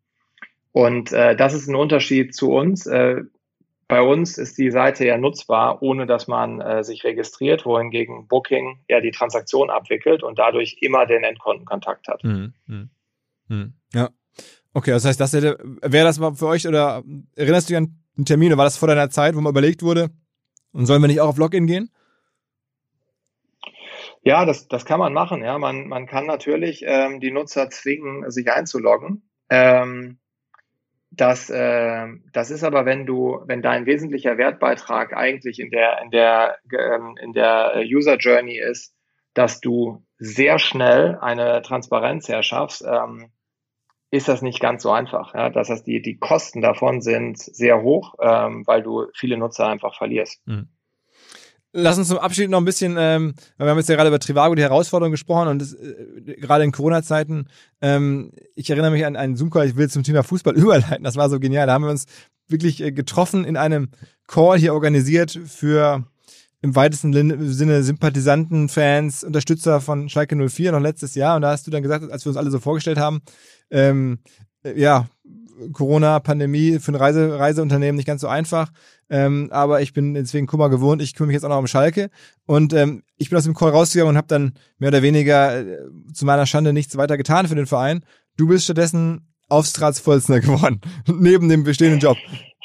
und äh, das ist ein Unterschied zu uns. Äh, bei uns ist die Seite ja nutzbar, ohne dass man äh, sich registriert, wohingegen Booking ja die Transaktion abwickelt und dadurch immer den Endkundenkontakt hat. Hm, hm, hm. Ja. Okay, das heißt, das wäre das mal für euch oder erinnerst du dich an einen Termin oder war das vor deiner Zeit, wo mal überlegt wurde, und sollen wir nicht auch auf Login gehen? Ja, das, das kann man machen. Ja, man, man kann natürlich ähm, die Nutzer zwingen, sich einzuloggen. Ähm, das, äh, das ist aber, wenn du, wenn dein wesentlicher Wertbeitrag eigentlich in der, in der, ähm, in der User Journey ist, dass du sehr schnell eine Transparenz herschaffst, ähm, ist das nicht ganz so einfach. Ja? Das heißt, die, die Kosten davon sind sehr hoch, ähm, weil du viele Nutzer einfach verlierst. Mhm. Lass uns zum Abschied noch ein bisschen, ähm, wir haben jetzt ja gerade über Trivago, die Herausforderungen gesprochen und das, äh, gerade in Corona-Zeiten, ähm, ich erinnere mich an einen Zoom-Call, ich will zum Thema Fußball <laughs> überleiten, das war so genial, da haben wir uns wirklich äh, getroffen in einem Call hier organisiert für im weitesten Sinne Sympathisanten, Fans, Unterstützer von Schalke 04 noch letztes Jahr und da hast du dann gesagt, als wir uns alle so vorgestellt haben, ähm, äh, ja, Corona, Pandemie für ein Reise, Reiseunternehmen nicht ganz so einfach. Ähm, aber ich bin deswegen Kummer gewohnt. Ich kümmere mich jetzt auch noch um Schalke. Und ähm, ich bin aus dem Call rausgegangen und habe dann mehr oder weniger äh, zu meiner Schande nichts weiter getan für den Verein. Du bist stattdessen Aufsichtsratsvorsitzender <laughs> geworden, neben dem bestehenden Job.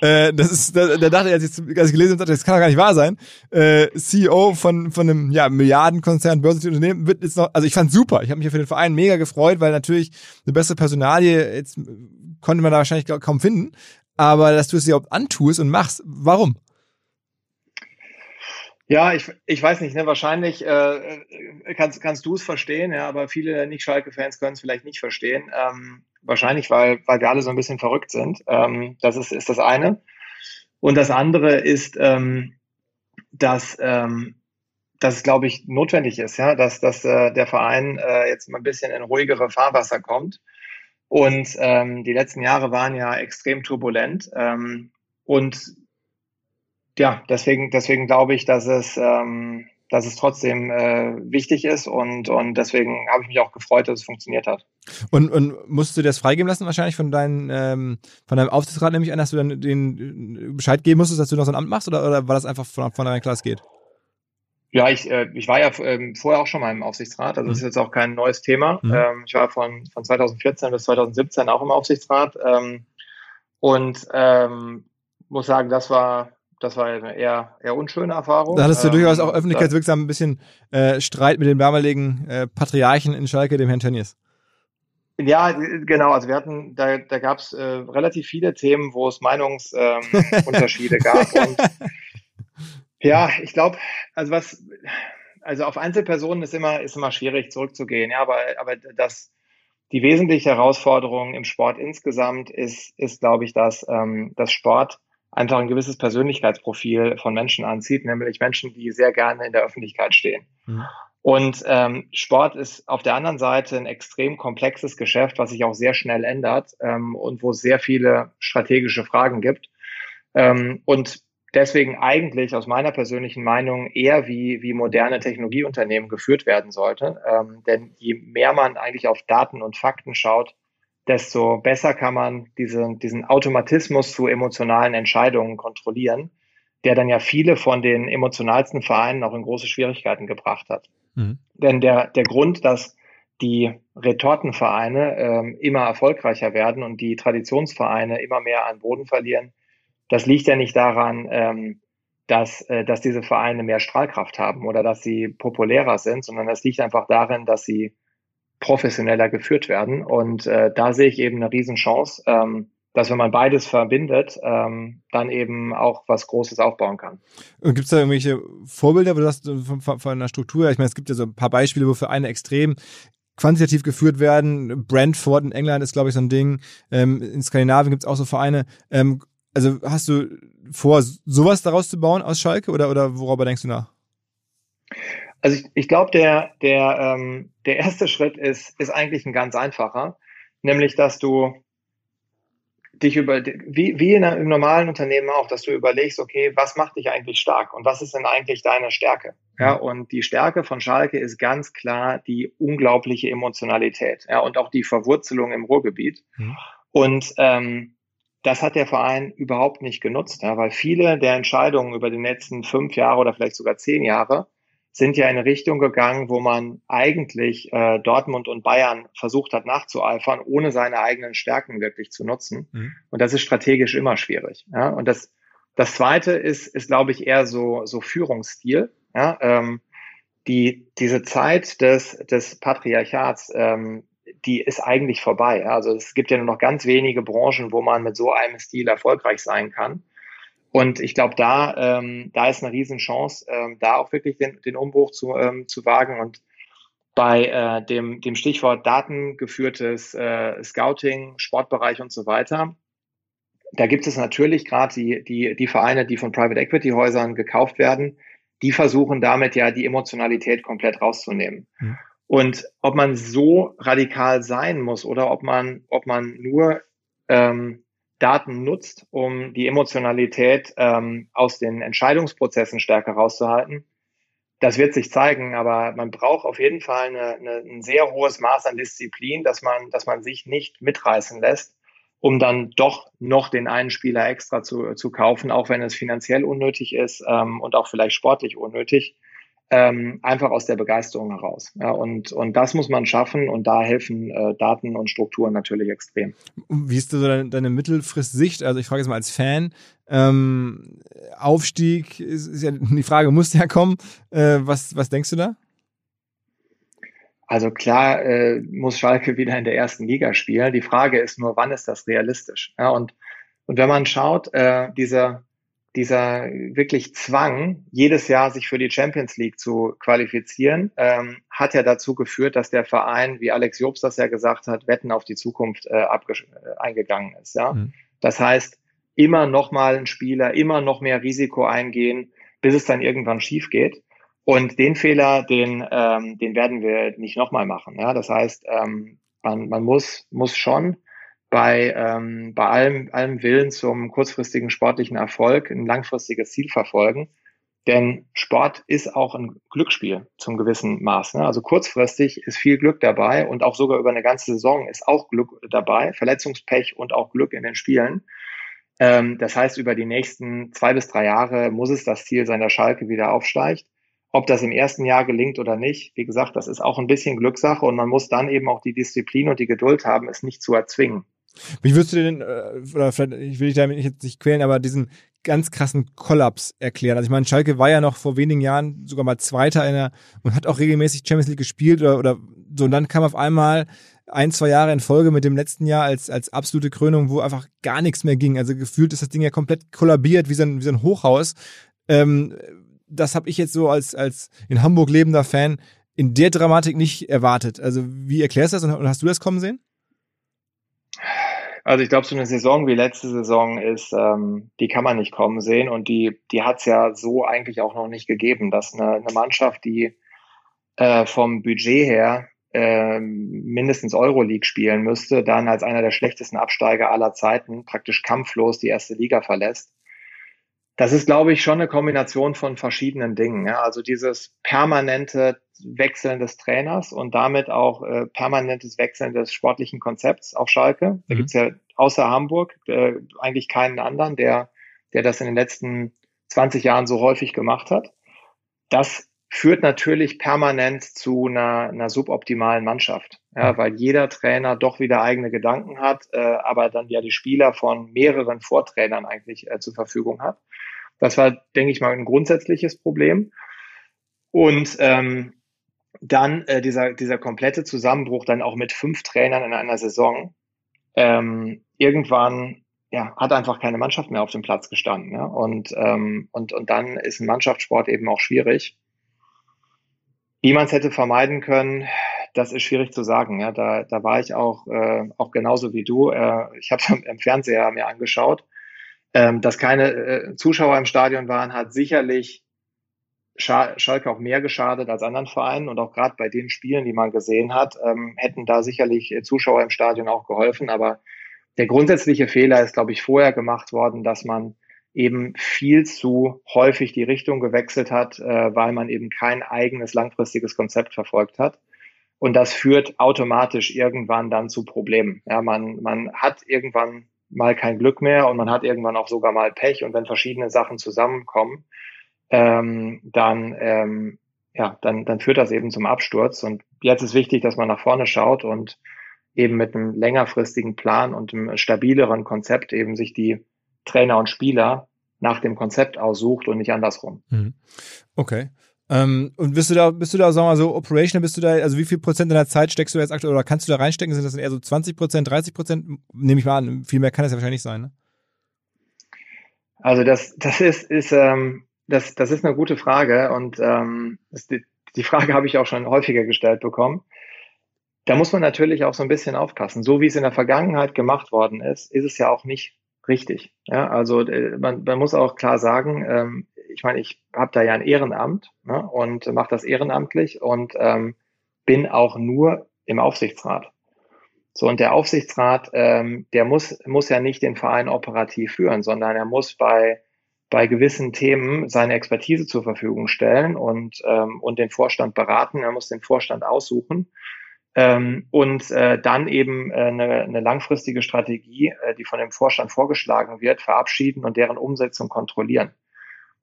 Äh, das ist, da, da dachte ich, als ich, als ich gelesen habe, das kann doch gar nicht wahr sein. Äh, CEO von von einem ja Milliardenkonzern, börslichen Unternehmen wird jetzt noch, also ich fand super. Ich habe mich für den Verein mega gefreut, weil natürlich eine bessere Personalie jetzt konnte man da wahrscheinlich kaum finden. Aber dass du es dir überhaupt antust und machst, warum? Ja, ich, ich weiß nicht, ne, wahrscheinlich äh, kannst, kannst du es verstehen, ja, aber viele Nicht-Schalke-Fans können es vielleicht nicht verstehen. Ähm, wahrscheinlich, weil, weil wir alle so ein bisschen verrückt sind. Ähm, das ist, ist das eine. Und das andere ist, ähm, dass, ähm, dass es, glaube ich, notwendig ist, ja, dass, dass äh, der Verein äh, jetzt mal ein bisschen in ruhigere Fahrwasser kommt und ähm, die letzten Jahre waren ja extrem turbulent. Ähm, und ja, deswegen, deswegen glaube ich, dass es, ähm, dass es trotzdem äh, wichtig ist und, und deswegen habe ich mich auch gefreut, dass es funktioniert hat. Und, und musst du das freigeben lassen wahrscheinlich von, deinen, ähm, von deinem Aufsichtsrat, nämlich an, dass du dann den Bescheid geben musstest, dass du noch so ein Amt machst oder, oder war das einfach von, von deiner Klasse geht? Ja, ich, äh, ich war ja ähm, vorher auch schon mal im Aufsichtsrat, also das ist mhm. jetzt auch kein neues Thema. Mhm. Ähm, ich war von, von 2014 bis 2017 auch im Aufsichtsrat ähm, und ähm, muss sagen, das war das war eine eher, eher unschöne Erfahrung. Da hattest du ähm, durchaus auch öffentlichkeitswirksam ein bisschen äh, Streit mit dem damaligen äh, Patriarchen in Schalke, dem Herrn Tönnies. Ja, genau. Also wir hatten, da, da gab es äh, relativ viele Themen, wo es Meinungsunterschiede ähm, <laughs> gab. Und <laughs> ja, ich glaube, also was, also auf Einzelpersonen ist immer, ist immer schwierig zurückzugehen. Ja, aber, aber das, die wesentliche Herausforderung im Sport insgesamt ist, ist, glaube ich, dass, ähm, dass Sport einfach ein gewisses Persönlichkeitsprofil von Menschen anzieht, nämlich Menschen, die sehr gerne in der Öffentlichkeit stehen. Mhm. Und ähm, Sport ist auf der anderen Seite ein extrem komplexes Geschäft, was sich auch sehr schnell ändert ähm, und wo es sehr viele strategische Fragen gibt. Ähm, und deswegen eigentlich aus meiner persönlichen Meinung eher wie, wie moderne Technologieunternehmen geführt werden sollte. Ähm, denn je mehr man eigentlich auf Daten und Fakten schaut, desto besser kann man diese, diesen Automatismus zu emotionalen Entscheidungen kontrollieren, der dann ja viele von den emotionalsten Vereinen auch in große Schwierigkeiten gebracht hat. Mhm. Denn der, der Grund, dass die Retortenvereine ähm, immer erfolgreicher werden und die Traditionsvereine immer mehr an Boden verlieren, das liegt ja nicht daran, ähm, dass, äh, dass diese Vereine mehr Strahlkraft haben oder dass sie populärer sind, sondern das liegt einfach darin, dass sie professioneller geführt werden. Und äh, da sehe ich eben eine Riesenchance, ähm, dass wenn man beides verbindet, ähm, dann eben auch was Großes aufbauen kann. Gibt es da irgendwelche Vorbilder, wo du hast von, von, von einer Struktur? Ich meine, es gibt ja so ein paar Beispiele, wo für eine extrem quantitativ geführt werden. Brentford in England ist, glaube ich, so ein Ding. Ähm, in Skandinavien gibt es auch so Vereine. Ähm, also hast du vor, sowas daraus zu bauen aus Schalke oder, oder worüber denkst du nach? Also ich, ich glaube, der, der, ähm, der erste Schritt ist, ist eigentlich ein ganz einfacher, nämlich dass du dich über, wie, wie in einem normalen Unternehmen auch, dass du überlegst, okay, was macht dich eigentlich stark und was ist denn eigentlich deine Stärke? Ja, und die Stärke von Schalke ist ganz klar die unglaubliche Emotionalität, ja, und auch die Verwurzelung im Ruhrgebiet. Mhm. Und ähm, das hat der Verein überhaupt nicht genutzt, ja, weil viele der Entscheidungen über die letzten fünf Jahre oder vielleicht sogar zehn Jahre sind ja in eine Richtung gegangen, wo man eigentlich äh, Dortmund und Bayern versucht hat nachzueifern, ohne seine eigenen Stärken wirklich zu nutzen. Mhm. Und das ist strategisch immer schwierig. Ja? Und das, das Zweite ist, ist glaube ich, eher so, so Führungsstil. Ja? Ähm, die, diese Zeit des, des Patriarchats, ähm, die ist eigentlich vorbei. Also es gibt ja nur noch ganz wenige Branchen, wo man mit so einem Stil erfolgreich sein kann. Und ich glaube, da, ähm, da ist eine Riesenchance, ähm, da auch wirklich den, den Umbruch zu, ähm, zu wagen. Und bei äh, dem, dem Stichwort datengeführtes äh, Scouting, Sportbereich und so weiter, da gibt es natürlich gerade die, die, die Vereine, die von Private Equity Häusern gekauft werden, die versuchen damit ja die Emotionalität komplett rauszunehmen. Mhm. Und ob man so radikal sein muss oder ob man, ob man nur ähm, Daten nutzt, um die Emotionalität ähm, aus den Entscheidungsprozessen stärker rauszuhalten, das wird sich zeigen, aber man braucht auf jeden Fall eine, eine, ein sehr hohes Maß an Disziplin, dass man, dass man sich nicht mitreißen lässt, um dann doch noch den einen Spieler extra zu, zu kaufen, auch wenn es finanziell unnötig ist ähm, und auch vielleicht sportlich unnötig ähm, einfach aus der Begeisterung heraus. Ja, und, und das muss man schaffen und da helfen äh, Daten und Strukturen natürlich extrem. Wie ist so deine, deine Mittelfristsicht? Also ich frage jetzt mal als Fan, ähm, Aufstieg ist, ist ja <laughs> die Frage, muss ja kommen. Äh, was, was denkst du da? Also klar äh, muss Schalke wieder in der ersten Liga spielen. Die Frage ist nur, wann ist das realistisch? Ja, und, und wenn man schaut, äh, dieser dieser wirklich Zwang, jedes Jahr sich für die Champions League zu qualifizieren, ähm, hat ja dazu geführt, dass der Verein, wie Alex Jobs das ja gesagt hat, Wetten auf die Zukunft äh, äh, eingegangen ist. Ja? Mhm. Das heißt, immer noch mal ein Spieler, immer noch mehr Risiko eingehen, bis es dann irgendwann schief geht. Und den Fehler, den, ähm, den werden wir nicht nochmal machen. Ja? Das heißt, ähm, man, man muss, muss schon bei, ähm, bei allem, allem Willen zum kurzfristigen sportlichen Erfolg ein langfristiges Ziel verfolgen. Denn Sport ist auch ein Glücksspiel zum gewissen Maß. Ne? Also kurzfristig ist viel Glück dabei und auch sogar über eine ganze Saison ist auch Glück dabei, Verletzungspech und auch Glück in den Spielen. Ähm, das heißt, über die nächsten zwei bis drei Jahre muss es das Ziel sein, dass Schalke wieder aufsteigt. Ob das im ersten Jahr gelingt oder nicht, wie gesagt, das ist auch ein bisschen Glückssache und man muss dann eben auch die Disziplin und die Geduld haben, es nicht zu erzwingen. Wie würdest du denn, äh, oder vielleicht, ich will dich damit jetzt nicht quälen, aber diesen ganz krassen Kollaps erklären? Also ich meine, Schalke war ja noch vor wenigen Jahren sogar mal Zweiter in der, und hat auch regelmäßig Champions League gespielt oder, oder so, und dann kam auf einmal ein, zwei Jahre in Folge mit dem letzten Jahr als, als absolute Krönung, wo einfach gar nichts mehr ging. Also gefühlt ist das Ding ja komplett kollabiert, wie so ein, wie so ein Hochhaus. Ähm, das habe ich jetzt so als, als in Hamburg lebender Fan in der Dramatik nicht erwartet. Also wie erklärst du das und hast du das kommen sehen? Also ich glaube, so eine Saison wie letzte Saison ist, ähm, die kann man nicht kommen sehen und die, die hat es ja so eigentlich auch noch nicht gegeben, dass eine, eine Mannschaft, die äh, vom Budget her äh, mindestens Euroleague spielen müsste, dann als einer der schlechtesten Absteiger aller Zeiten praktisch kampflos die erste Liga verlässt. Das ist, glaube ich, schon eine Kombination von verschiedenen Dingen. Ja? Also dieses permanente Wechseln des Trainers und damit auch äh, permanentes Wechseln des sportlichen Konzepts auf Schalke. Da mhm. gibt's ja außer Hamburg äh, eigentlich keinen anderen, der, der das in den letzten 20 Jahren so häufig gemacht hat. Das führt natürlich permanent zu einer, einer suboptimalen Mannschaft, ja, weil jeder Trainer doch wieder eigene Gedanken hat, äh, aber dann ja die Spieler von mehreren Vortrainern eigentlich äh, zur Verfügung hat. Das war, denke ich mal, ein grundsätzliches Problem. Und ähm, dann äh, dieser, dieser komplette Zusammenbruch dann auch mit fünf Trainern in einer Saison. Ähm, irgendwann ja, hat einfach keine Mannschaft mehr auf dem Platz gestanden. Ja? Und, ähm, und, und dann ist ein Mannschaftssport eben auch schwierig. Wie man es hätte vermeiden können, das ist schwierig zu sagen. Ja? Da, da war ich auch, äh, auch genauso wie du. Äh, ich habe es <laughs> im Fernseher mir angeschaut. Ähm, dass keine äh, Zuschauer im Stadion waren, hat sicherlich Schalke auch mehr geschadet als anderen Vereinen und auch gerade bei den Spielen, die man gesehen hat, ähm, hätten da sicherlich äh, Zuschauer im Stadion auch geholfen. Aber der grundsätzliche Fehler ist, glaube ich, vorher gemacht worden, dass man eben viel zu häufig die Richtung gewechselt hat, äh, weil man eben kein eigenes langfristiges Konzept verfolgt hat. Und das führt automatisch irgendwann dann zu Problemen. Ja, man, man hat irgendwann mal kein Glück mehr und man hat irgendwann auch sogar mal Pech. Und wenn verschiedene Sachen zusammenkommen, ähm, dann, ähm, ja, dann, dann führt das eben zum Absturz. Und jetzt ist wichtig, dass man nach vorne schaut und eben mit einem längerfristigen Plan und einem stabileren Konzept eben sich die Trainer und Spieler nach dem Konzept aussucht und nicht andersrum. Mhm. Okay. Ähm, und bist du da, bist du da, sagen wir mal so, operational, bist du da, also wie viel Prozent deiner Zeit steckst du jetzt aktuell oder kannst du da reinstecken? Sind das eher so 20 Prozent, 30 Prozent? Nehme ich mal an, viel mehr kann das ja wahrscheinlich sein, ne? Also das, das ist, ist ähm, das, das ist eine gute Frage und ähm, die, die Frage habe ich auch schon häufiger gestellt bekommen. Da muss man natürlich auch so ein bisschen aufpassen. So wie es in der Vergangenheit gemacht worden ist, ist es ja auch nicht richtig. Ja, also äh, man, man muss auch klar sagen, ähm, ich meine, ich habe da ja ein Ehrenamt ne, und mache das ehrenamtlich und ähm, bin auch nur im Aufsichtsrat. So, und der Aufsichtsrat, ähm, der muss, muss ja nicht den Verein operativ führen, sondern er muss bei, bei gewissen Themen seine Expertise zur Verfügung stellen und, ähm, und den Vorstand beraten. Er muss den Vorstand aussuchen ähm, und äh, dann eben äh, eine, eine langfristige Strategie, äh, die von dem Vorstand vorgeschlagen wird, verabschieden und deren Umsetzung kontrollieren.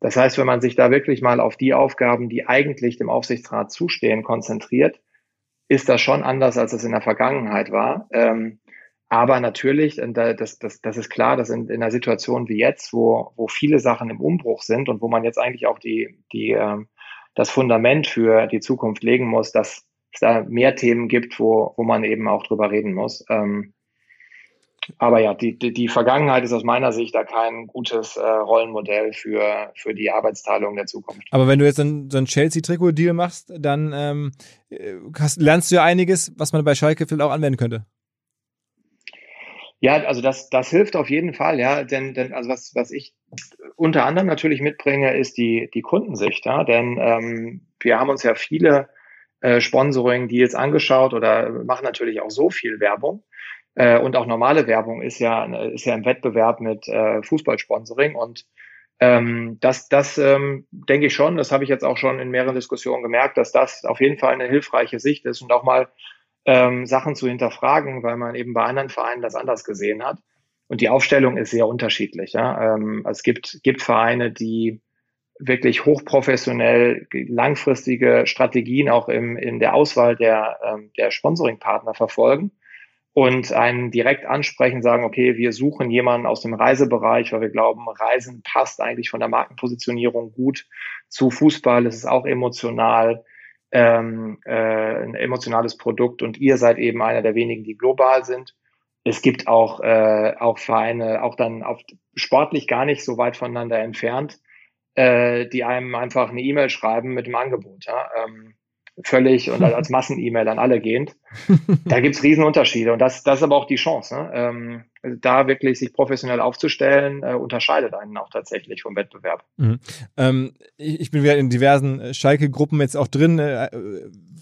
Das heißt, wenn man sich da wirklich mal auf die Aufgaben, die eigentlich dem Aufsichtsrat zustehen, konzentriert, ist das schon anders, als es in der Vergangenheit war. Ähm, aber natürlich, das, das, das ist klar, dass in, in einer Situation wie jetzt, wo, wo viele Sachen im Umbruch sind und wo man jetzt eigentlich auch die, die, ähm, das Fundament für die Zukunft legen muss, dass es da mehr Themen gibt, wo, wo man eben auch drüber reden muss. Ähm, aber ja, die, die, die Vergangenheit ist aus meiner Sicht da kein gutes äh, Rollenmodell für, für die Arbeitsteilung der Zukunft. Aber wenn du jetzt ein, so einen Chelsea-Trikot-Deal machst, dann ähm, hast, lernst du ja einiges, was man bei Schalke vielleicht auch anwenden könnte. Ja, also das, das hilft auf jeden Fall, ja. Denn, denn also was, was ich unter anderem natürlich mitbringe, ist die, die Kundensicht, ja. Denn ähm, wir haben uns ja viele äh, Sponsoring-Deals angeschaut oder machen natürlich auch so viel Werbung. Äh, und auch normale Werbung ist ja, ist ja im Wettbewerb mit äh, Fußballsponsoring. Und ähm, das, das ähm, denke ich schon, das habe ich jetzt auch schon in mehreren Diskussionen gemerkt, dass das auf jeden Fall eine hilfreiche Sicht ist und auch mal ähm, Sachen zu hinterfragen, weil man eben bei anderen Vereinen das anders gesehen hat. Und die Aufstellung ist sehr unterschiedlich. Ja? Ähm, es gibt, gibt Vereine, die wirklich hochprofessionell langfristige Strategien auch im, in der Auswahl der, ähm, der Sponsoring-Partner verfolgen und einen direkt ansprechen, sagen, okay, wir suchen jemanden aus dem Reisebereich, weil wir glauben, Reisen passt eigentlich von der Markenpositionierung gut zu Fußball. Es ist auch emotional, ähm, äh, ein emotionales Produkt und ihr seid eben einer der wenigen, die global sind. Es gibt auch, äh, auch Vereine, auch dann auf, sportlich gar nicht so weit voneinander entfernt, die einem einfach eine E-Mail schreiben mit dem Angebot. Ja? Ähm, völlig und als <laughs> Massen-E-Mail an alle gehend. <laughs> Da gibt's Riesenunterschiede und das, das ist aber auch die Chance. Ne? Ähm, da wirklich sich professionell aufzustellen, äh, unterscheidet einen auch tatsächlich vom Wettbewerb. Mhm. Ähm, ich, ich, bin wieder in diversen äh, Schalke-Gruppen jetzt auch drin, äh,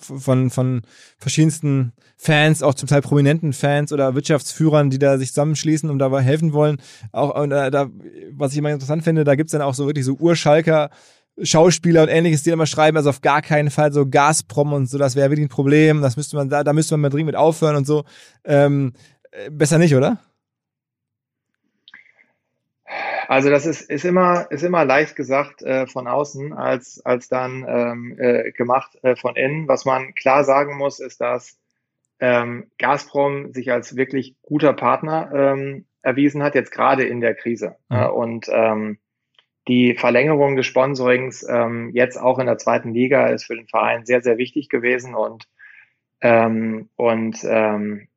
von, von verschiedensten Fans, auch zum Teil prominenten Fans oder Wirtschaftsführern, die da sich zusammenschließen und dabei helfen wollen. Auch und, äh, da, was ich immer interessant finde, da gibt's dann auch so wirklich so Urschalker, Schauspieler und ähnliches, die immer schreiben, also auf gar keinen Fall so Gazprom und so, das wäre wirklich ein Problem, das müsste man, da, da müsste man mal dringend mit aufhören und so. Ähm, äh, besser nicht, oder? Also das ist, ist immer ist immer leicht gesagt äh, von außen als als dann ähm, äh, gemacht äh, von innen. Was man klar sagen muss, ist, dass ähm, Gazprom sich als wirklich guter Partner ähm, erwiesen hat, jetzt gerade in der Krise. Mhm. und ähm, die Verlängerung des Sponsorings ähm, jetzt auch in der zweiten Liga ist für den Verein sehr, sehr wichtig gewesen und ähm, und ähm,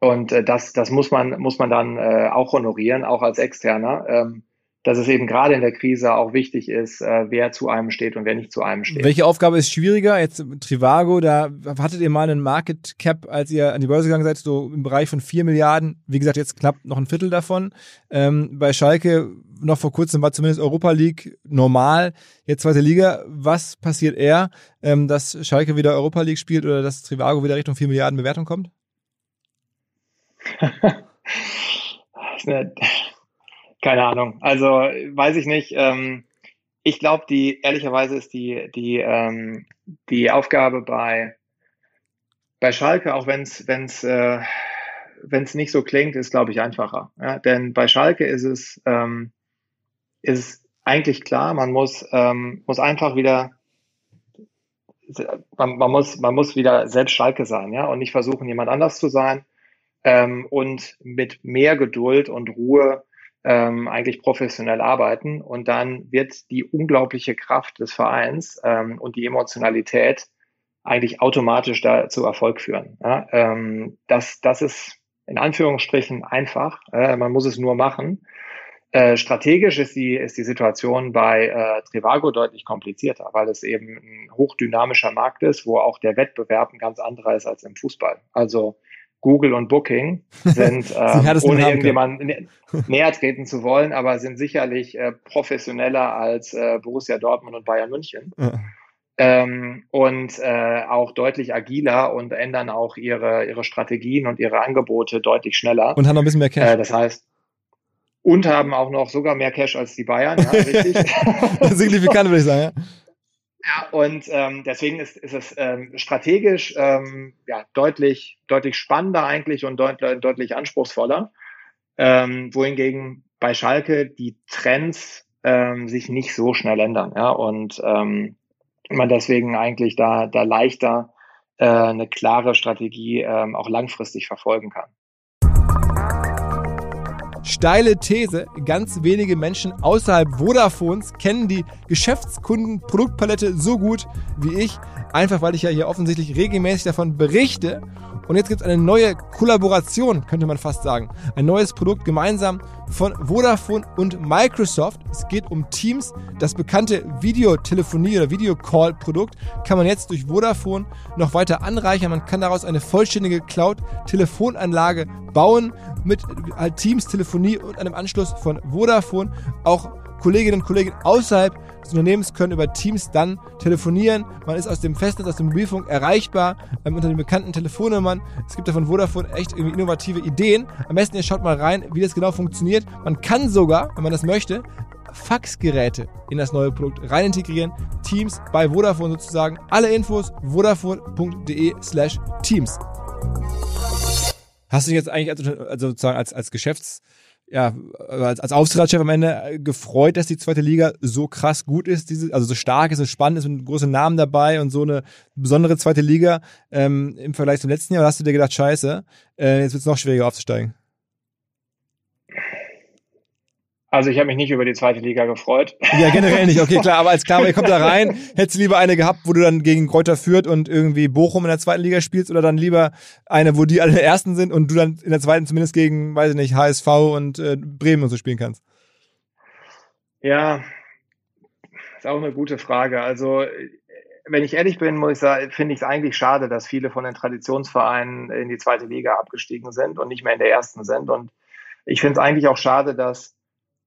und äh, das, das muss man, muss man dann äh, auch honorieren, auch als Externer. Ähm, dass es eben gerade in der Krise auch wichtig ist, äh, wer zu einem steht und wer nicht zu einem steht. Welche Aufgabe ist schwieriger? Jetzt Trivago, da hattet ihr mal einen Market Cap, als ihr an die Börse gegangen seid, so im Bereich von vier Milliarden. Wie gesagt, jetzt knapp noch ein Viertel davon. Ähm, bei Schalke noch vor kurzem war zumindest Europa League normal, jetzt zweite Liga. Was passiert eher, ähm, dass Schalke wieder Europa League spielt oder dass Trivago wieder Richtung vier Milliarden Bewertung kommt? <laughs> Keine Ahnung. Also weiß ich nicht. Ähm, ich glaube, die ehrlicherweise ist die die ähm, die Aufgabe bei bei Schalke, auch wenn es wenn es äh, nicht so klingt, ist glaube ich einfacher. Ja? Denn bei Schalke ist es ähm, ist es eigentlich klar, man muss ähm, muss einfach wieder man, man muss man muss wieder selbst Schalke sein, ja, und nicht versuchen jemand anders zu sein ähm, und mit mehr Geduld und Ruhe ähm, eigentlich professionell arbeiten. Und dann wird die unglaubliche Kraft des Vereins ähm, und die Emotionalität eigentlich automatisch da zu Erfolg führen. Ja, ähm, das, das ist in Anführungsstrichen einfach. Äh, man muss es nur machen. Äh, strategisch ist die, ist die Situation bei äh, Trivago deutlich komplizierter, weil es eben ein hochdynamischer Markt ist, wo auch der Wettbewerb ein ganz anderer ist als im Fußball. Also Google und Booking <laughs> sind, ähm, ohne irgendjemanden näher treten zu wollen, aber sind sicherlich äh, professioneller als äh, Borussia Dortmund und Bayern München. Ja. Ähm, und äh, auch deutlich agiler und ändern auch ihre, ihre Strategien und ihre Angebote deutlich schneller. Und haben noch ein bisschen mehr Cash. Äh, das heißt, und haben auch noch sogar mehr Cash als die Bayern, ja, <laughs> richtig. Signifikant, würde ich sagen, ja. Ja, und ähm, deswegen ist, ist es ähm, strategisch ähm, ja, deutlich, deutlich spannender eigentlich und deut deutlich anspruchsvoller. Ähm, wohingegen bei Schalke die Trends ähm, sich nicht so schnell ändern. Ja, und ähm, man deswegen eigentlich da, da leichter äh, eine klare Strategie ähm, auch langfristig verfolgen kann. Steile These, ganz wenige Menschen außerhalb Vodafones kennen die Geschäftskunden-Produktpalette so gut wie ich, einfach weil ich ja hier offensichtlich regelmäßig davon berichte und jetzt gibt es eine neue Kollaboration, könnte man fast sagen. Ein neues Produkt gemeinsam von Vodafone und Microsoft. Es geht um Teams. Das bekannte Videotelefonie- oder Videocall-Produkt kann man jetzt durch Vodafone noch weiter anreichern. Man kann daraus eine vollständige Cloud-Telefonanlage bauen mit halt Teams, Telefonie und einem Anschluss von Vodafone. Auch Kolleginnen und Kollegen außerhalb des Unternehmens können über Teams dann telefonieren. Man ist aus dem Festnetz, aus dem Mobilfunk erreichbar ähm, unter den bekannten Telefonnummern. Es gibt da von Vodafone echt irgendwie innovative Ideen. Am besten ihr schaut mal rein, wie das genau funktioniert. Man kann sogar, wenn man das möchte, Faxgeräte in das neue Produkt rein integrieren. Teams bei Vodafone sozusagen. Alle Infos vodafone.de slash Teams. Hast du dich jetzt eigentlich also, also sozusagen als, als Geschäfts- ja, als, als Aufsichtsratschef am Ende äh, gefreut, dass die zweite Liga so krass gut ist, diese, also so stark ist, so spannend ist, mit großen Namen dabei und so eine besondere zweite Liga ähm, im Vergleich zum letzten Jahr? Oder hast du dir gedacht, scheiße, äh, jetzt wird es noch schwieriger aufzusteigen? Also ich habe mich nicht über die zweite Liga gefreut. Ja, generell nicht. Okay, klar, aber als klar, ihr kommt da rein, <laughs> hättest du lieber eine gehabt, wo du dann gegen Kräuter führt und irgendwie Bochum in der zweiten Liga spielst oder dann lieber eine, wo die alle ersten sind und du dann in der zweiten zumindest gegen, weiß ich nicht, HSV und äh, Bremen und so spielen kannst? Ja, ist auch eine gute Frage. Also wenn ich ehrlich bin, muss ich sagen, finde ich es eigentlich schade, dass viele von den Traditionsvereinen in die zweite Liga abgestiegen sind und nicht mehr in der ersten sind. Und ich finde es eigentlich auch schade, dass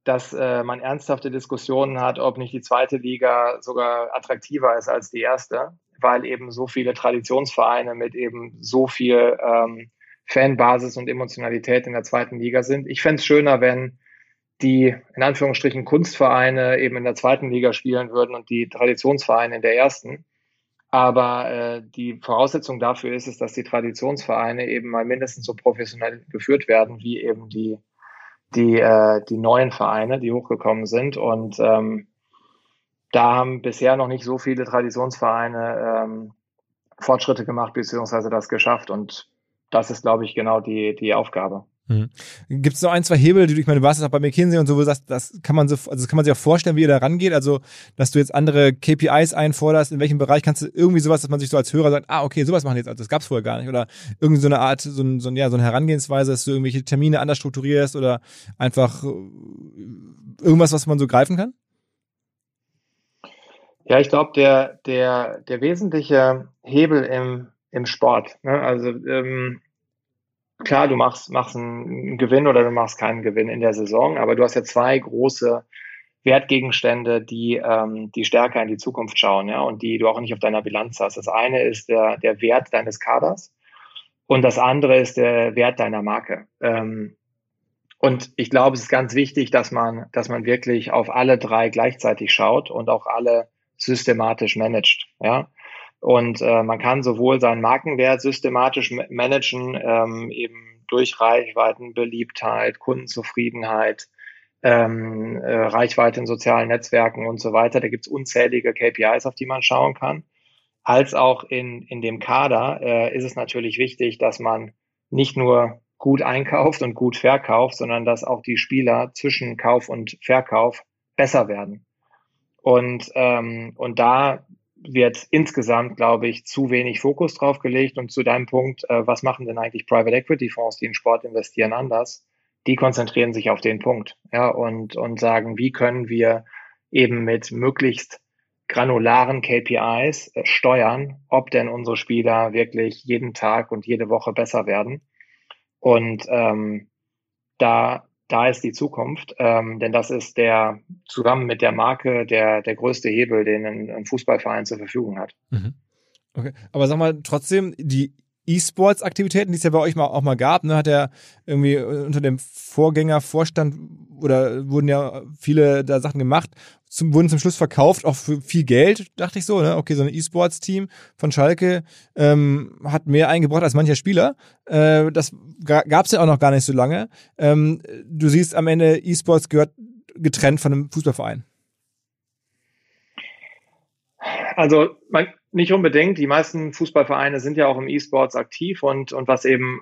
dass äh, man ernsthafte Diskussionen hat, ob nicht die zweite Liga sogar attraktiver ist als die erste, weil eben so viele Traditionsvereine mit eben so viel ähm, Fanbasis und Emotionalität in der zweiten Liga sind. Ich fände es schöner, wenn die in Anführungsstrichen Kunstvereine eben in der zweiten Liga spielen würden und die Traditionsvereine in der ersten. Aber äh, die Voraussetzung dafür ist es, dass die Traditionsvereine eben mal mindestens so professionell geführt werden wie eben die die, äh, die neuen Vereine, die hochgekommen sind. Und ähm, da haben bisher noch nicht so viele Traditionsvereine ähm, Fortschritte gemacht, beziehungsweise das geschafft. Und das ist, glaube ich, genau die, die Aufgabe. Mhm. Gibt es so ein, zwei Hebel, die du, ich meine, du warst jetzt auch bei McKinsey und so, wo du sagst, das kann man so, also kann man sich auch vorstellen, wie ihr da rangeht. Also, dass du jetzt andere KPIs einforderst, in welchem Bereich kannst du irgendwie sowas, dass man sich so als Hörer sagt, ah, okay, sowas machen jetzt, also das gab's vorher gar nicht. Oder irgendwie so eine Art, so, ein, so, ein, ja, so eine Herangehensweise, dass du irgendwelche Termine anders strukturierst oder einfach äh, irgendwas, was man so greifen kann? Ja, ich glaube, der, der, der wesentliche Hebel im, im Sport, ne? also ähm, klar, du machst, machst einen Gewinn oder du machst keinen Gewinn in der Saison, aber du hast ja zwei große Wertgegenstände, die, ähm, die stärker in die Zukunft schauen, ja, und die du auch nicht auf deiner Bilanz hast. Das eine ist der, der Wert deines Kaders und das andere ist der Wert deiner Marke. Ähm, und ich glaube, es ist ganz wichtig, dass man, dass man wirklich auf alle drei gleichzeitig schaut und auch alle systematisch managt, ja. Und äh, man kann sowohl seinen Markenwert systematisch managen, ähm, eben durch Reichweiten, Beliebtheit, Kundenzufriedenheit, ähm, äh, Reichweite in sozialen Netzwerken und so weiter. Da gibt's unzählige KPIs, auf die man schauen kann. Als auch in, in dem Kader äh, ist es natürlich wichtig, dass man nicht nur gut einkauft und gut verkauft, sondern dass auch die Spieler zwischen Kauf und Verkauf besser werden. Und, ähm, und da wird insgesamt, glaube ich, zu wenig Fokus drauf gelegt. Und zu deinem Punkt, äh, was machen denn eigentlich Private Equity Fonds, die in Sport investieren, anders? Die konzentrieren sich auf den Punkt, ja, und, und sagen, wie können wir eben mit möglichst granularen KPIs äh, steuern, ob denn unsere Spieler wirklich jeden Tag und jede Woche besser werden. Und ähm, da, da ist die Zukunft, ähm, denn das ist der zusammen mit der Marke der, der größte Hebel, den ein, ein Fußballverein zur Verfügung hat. Mhm. Okay, aber sag mal trotzdem, die E-Sports-Aktivitäten, die es ja bei euch mal, auch mal gab, ne, hat er irgendwie unter dem Vorgängervorstand oder wurden ja viele da Sachen gemacht, zum, wurden zum Schluss verkauft, auch für viel Geld, dachte ich so, ne? Okay, so ein E-Sports-Team von Schalke ähm, hat mehr eingebracht als mancher Spieler. Äh, das gab es ja auch noch gar nicht so lange. Ähm, du siehst am Ende, E-Sports gehört getrennt von einem Fußballverein. Also man, nicht unbedingt. Die meisten Fußballvereine sind ja auch im E-Sports aktiv und, und was eben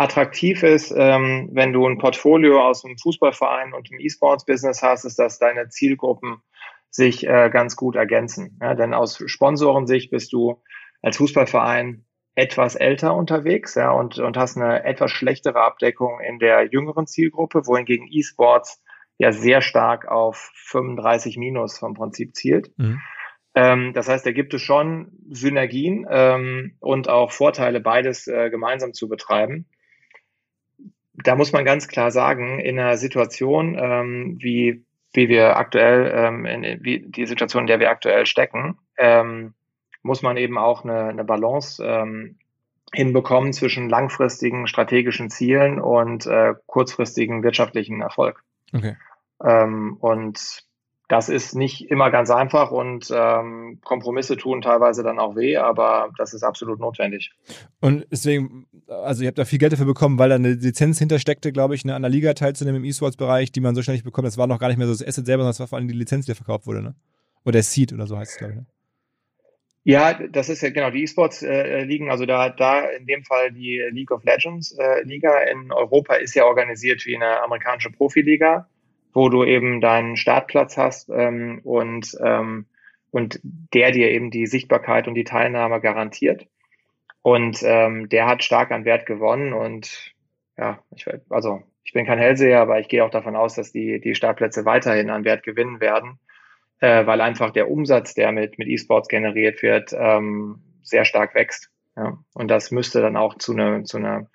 attraktiv ist, ähm, wenn du ein Portfolio aus einem Fußballverein und einem E-Sports-Business hast, ist, dass deine Zielgruppen sich äh, ganz gut ergänzen. Ja, denn aus Sponsorensicht bist du als Fußballverein etwas älter unterwegs ja, und, und hast eine etwas schlechtere Abdeckung in der jüngeren Zielgruppe, wohingegen E-Sports ja sehr stark auf 35 minus vom Prinzip zielt. Mhm. Ähm, das heißt, da gibt es schon Synergien ähm, und auch Vorteile, beides äh, gemeinsam zu betreiben. Da muss man ganz klar sagen, in einer Situation, ähm, wie, wie wir aktuell, ähm, in, wie die Situation, in der wir aktuell stecken, ähm, muss man eben auch eine, eine Balance ähm, hinbekommen zwischen langfristigen strategischen Zielen und äh, kurzfristigen wirtschaftlichen Erfolg. Okay. Ähm, und das ist nicht immer ganz einfach und ähm, Kompromisse tun teilweise dann auch weh, aber das ist absolut notwendig. Und deswegen, also ihr habt da viel Geld dafür bekommen, weil da eine Lizenz hintersteckte, glaube ich, eine an der Liga teilzunehmen im E-Sports-Bereich, die man so schnell nicht bekommt. Das war noch gar nicht mehr so das Asset selber, sondern das war vor allem die Lizenz, die verkauft wurde, ne? Oder der Seed oder so heißt es, glaube ich. Ne? Ja, das ist ja genau die E-Sports äh, liegen, also da da in dem Fall die League of Legends äh, Liga in Europa ist ja organisiert wie eine amerikanische Profiliga wo du eben deinen Startplatz hast ähm, und, ähm, und der dir eben die Sichtbarkeit und die Teilnahme garantiert. Und ähm, der hat stark an Wert gewonnen und ja, ich, also ich bin kein Hellseher, aber ich gehe auch davon aus, dass die, die Startplätze weiterhin an Wert gewinnen werden, äh, weil einfach der Umsatz, der mit, mit E-Sports generiert wird, ähm, sehr stark wächst. Ja. Und das müsste dann auch zu einer zu einer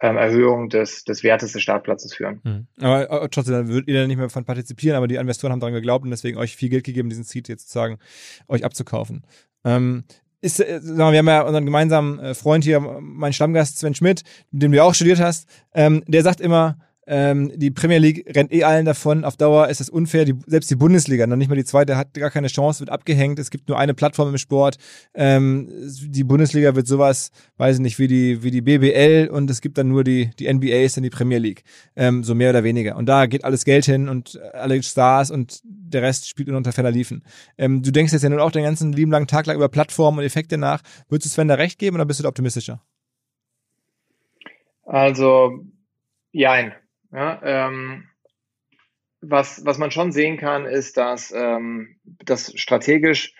ähm, Erhöhung des, des Wertes des Startplatzes führen. Mhm. Aber äh, trotzdem, dann würdet ihr dann nicht mehr von partizipieren, aber die Investoren haben daran geglaubt und deswegen euch viel Geld gegeben, diesen Seed jetzt sozusagen euch abzukaufen. Ähm, ist, äh, wir, wir haben ja unseren gemeinsamen äh, Freund hier, mein Stammgast Sven Schmidt, mit dem du auch studiert hast, ähm, der sagt immer, ähm, die Premier League rennt eh allen davon. Auf Dauer ist das unfair. Die, selbst die Bundesliga, noch nicht mal die zweite, hat gar keine Chance, wird abgehängt. Es gibt nur eine Plattform im Sport. Ähm, die Bundesliga wird sowas, weiß ich nicht, wie die, wie die BBL und es gibt dann nur die, die NBA ist dann die Premier League. Ähm, so mehr oder weniger. Und da geht alles Geld hin und alle Stars und der Rest spielt unter ferner Liefen. Ähm, du denkst jetzt ja nun auch den ganzen lieben langen Tag lang über Plattformen und Effekte nach. Würdest du Sven da recht geben oder bist du da optimistischer? Also, jein. Ja, ähm, was, was man schon sehen kann, ist, dass, ähm, dass strategisch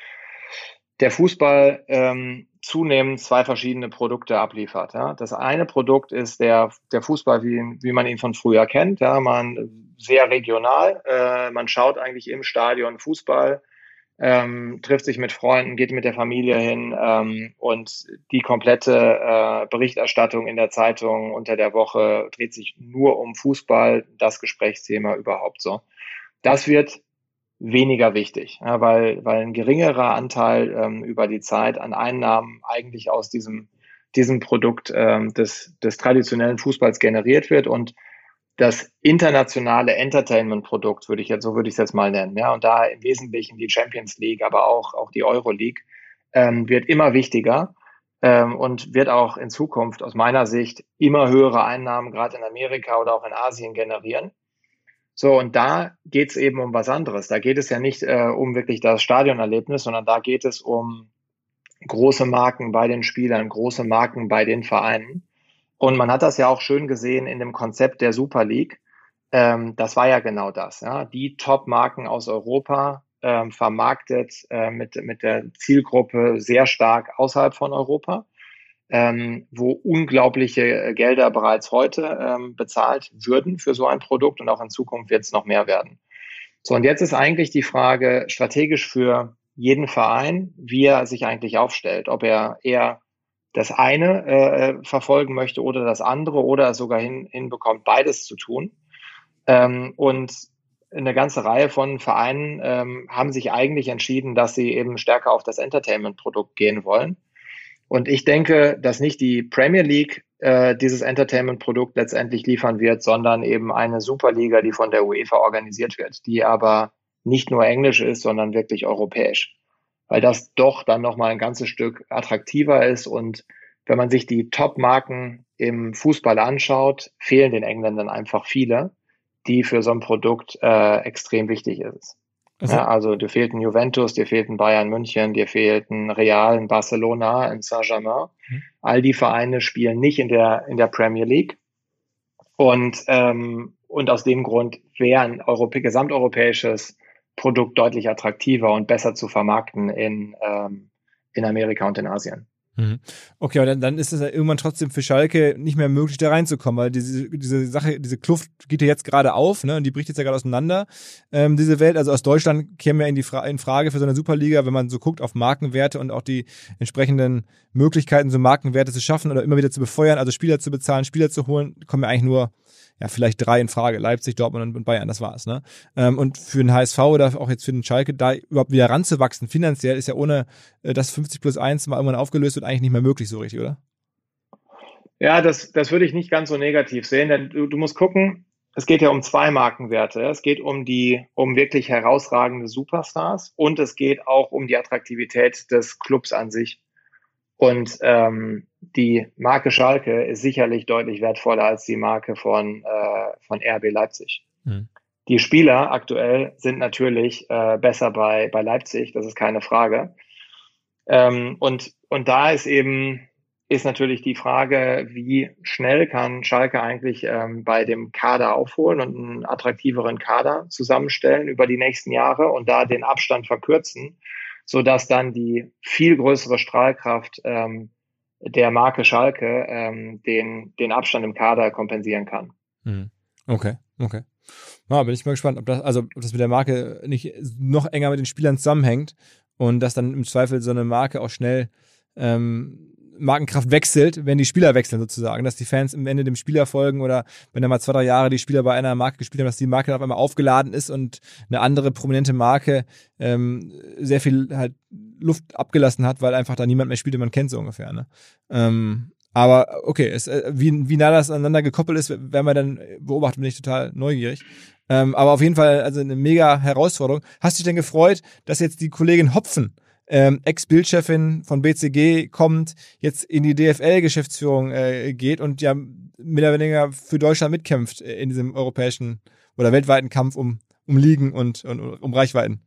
der Fußball ähm, zunehmend zwei verschiedene Produkte abliefert. Ja. Das eine Produkt ist der, der Fußball, wie, wie man ihn von früher kennt. Ja. Man sehr regional. Äh, man schaut eigentlich im Stadion Fußball ähm, trifft sich mit Freunden, geht mit der Familie hin ähm, und die komplette äh, Berichterstattung in der Zeitung unter der Woche dreht sich nur um Fußball, das Gesprächsthema überhaupt so. Das wird weniger wichtig, ja, weil, weil ein geringerer Anteil ähm, über die Zeit an Einnahmen eigentlich aus diesem, diesem Produkt ähm, des, des traditionellen Fußballs generiert wird und das internationale Entertainment-Produkt, würde ich jetzt, so würde ich es jetzt mal nennen. Ja, und da im Wesentlichen die Champions League, aber auch, auch die Euro League, ähm, wird immer wichtiger ähm, und wird auch in Zukunft aus meiner Sicht immer höhere Einnahmen, gerade in Amerika oder auch in Asien generieren. So, und da geht es eben um was anderes. Da geht es ja nicht äh, um wirklich das Stadionerlebnis, sondern da geht es um große Marken bei den Spielern, große Marken bei den Vereinen. Und man hat das ja auch schön gesehen in dem Konzept der Super League. Ähm, das war ja genau das. Ja? Die Top-Marken aus Europa ähm, vermarktet äh, mit, mit der Zielgruppe sehr stark außerhalb von Europa, ähm, wo unglaubliche Gelder bereits heute ähm, bezahlt würden für so ein Produkt und auch in Zukunft wird es noch mehr werden. So, und jetzt ist eigentlich die Frage strategisch für jeden Verein, wie er sich eigentlich aufstellt, ob er eher das eine äh, verfolgen möchte oder das andere oder sogar hin, hinbekommt, beides zu tun. Ähm, und eine ganze Reihe von Vereinen ähm, haben sich eigentlich entschieden, dass sie eben stärker auf das Entertainment-Produkt gehen wollen. Und ich denke, dass nicht die Premier League äh, dieses Entertainment-Produkt letztendlich liefern wird, sondern eben eine Superliga, die von der UEFA organisiert wird, die aber nicht nur englisch ist, sondern wirklich europäisch. Weil das doch dann nochmal ein ganzes Stück attraktiver ist und wenn man sich die Top-Marken im Fußball anschaut, fehlen den Engländern einfach viele die für so ein Produkt äh, extrem wichtig ist. Also, ja, also dir fehlt ein Juventus, dir fehlt ein Bayern München, dir fehlt ein Real, ein Barcelona, ein Saint-Germain. Mhm. All die Vereine spielen nicht in der, in der Premier League. Und, ähm, und aus dem Grund wäre ein Europä gesamteuropäisches Produkt deutlich attraktiver und besser zu vermarkten in, ähm, in Amerika und in Asien. Mhm. Okay, aber dann, dann ist es ja irgendwann trotzdem für Schalke nicht mehr möglich, da reinzukommen, weil diese, diese Sache, diese Kluft geht ja jetzt gerade auf, ne? Und die bricht jetzt ja gerade auseinander, ähm, diese Welt. Also aus Deutschland käme ja in die Fra in Frage für so eine Superliga, wenn man so guckt auf Markenwerte und auch die entsprechenden Möglichkeiten, so Markenwerte zu schaffen oder immer wieder zu befeuern, also Spieler zu bezahlen, Spieler zu holen, kommen ja eigentlich nur ja, vielleicht drei in Frage. Leipzig, Dortmund und Bayern, das war's. Ne? Ähm, und für den HSV oder auch jetzt für den Schalke, da überhaupt wieder ranzuwachsen, finanziell, ist ja ohne äh, das 50 plus 1 mal irgendwann aufgelöst wird, eigentlich nicht mehr möglich so richtig, oder? Ja, das, das würde ich nicht ganz so negativ sehen, denn du, du musst gucken, es geht ja um zwei Markenwerte. Es geht um die, um wirklich herausragende Superstars und es geht auch um die Attraktivität des Clubs an sich. Und ähm, die Marke Schalke ist sicherlich deutlich wertvoller als die Marke von, äh, von RB Leipzig. Mhm. Die Spieler aktuell sind natürlich äh, besser bei, bei Leipzig, das ist keine Frage. Ähm, und, und da ist eben, ist natürlich die Frage, wie schnell kann Schalke eigentlich ähm, bei dem Kader aufholen und einen attraktiveren Kader zusammenstellen über die nächsten Jahre und da den Abstand verkürzen, so dass dann die viel größere Strahlkraft ähm, der Marke Schalke ähm, den, den Abstand im Kader kompensieren kann. Hm. Okay, okay. Ja, bin ich mal gespannt, ob das, also ob das mit der Marke nicht noch enger mit den Spielern zusammenhängt und dass dann im Zweifel so eine Marke auch schnell ähm, Markenkraft wechselt, wenn die Spieler wechseln sozusagen, dass die Fans im Ende dem Spieler folgen oder wenn da mal zwei, drei Jahre die Spieler bei einer Marke gespielt haben, dass die Marke auf einmal aufgeladen ist und eine andere prominente Marke ähm, sehr viel halt Luft abgelassen hat, weil einfach da niemand mehr spielt, den man kennt so ungefähr. Ne? Ähm, aber okay, es, äh, wie, wie nah das aneinander gekoppelt ist, werden wir dann beobachten, bin ich total neugierig. Ähm, aber auf jeden Fall also eine mega Herausforderung. Hast du dich denn gefreut, dass jetzt die Kollegin Hopfen ähm, Ex-Bildchefin von BCG kommt, jetzt in die DFL-Geschäftsführung äh, geht und ja mehr oder weniger für Deutschland mitkämpft in diesem europäischen oder weltweiten Kampf um, um Ligen und, und um Reichweiten.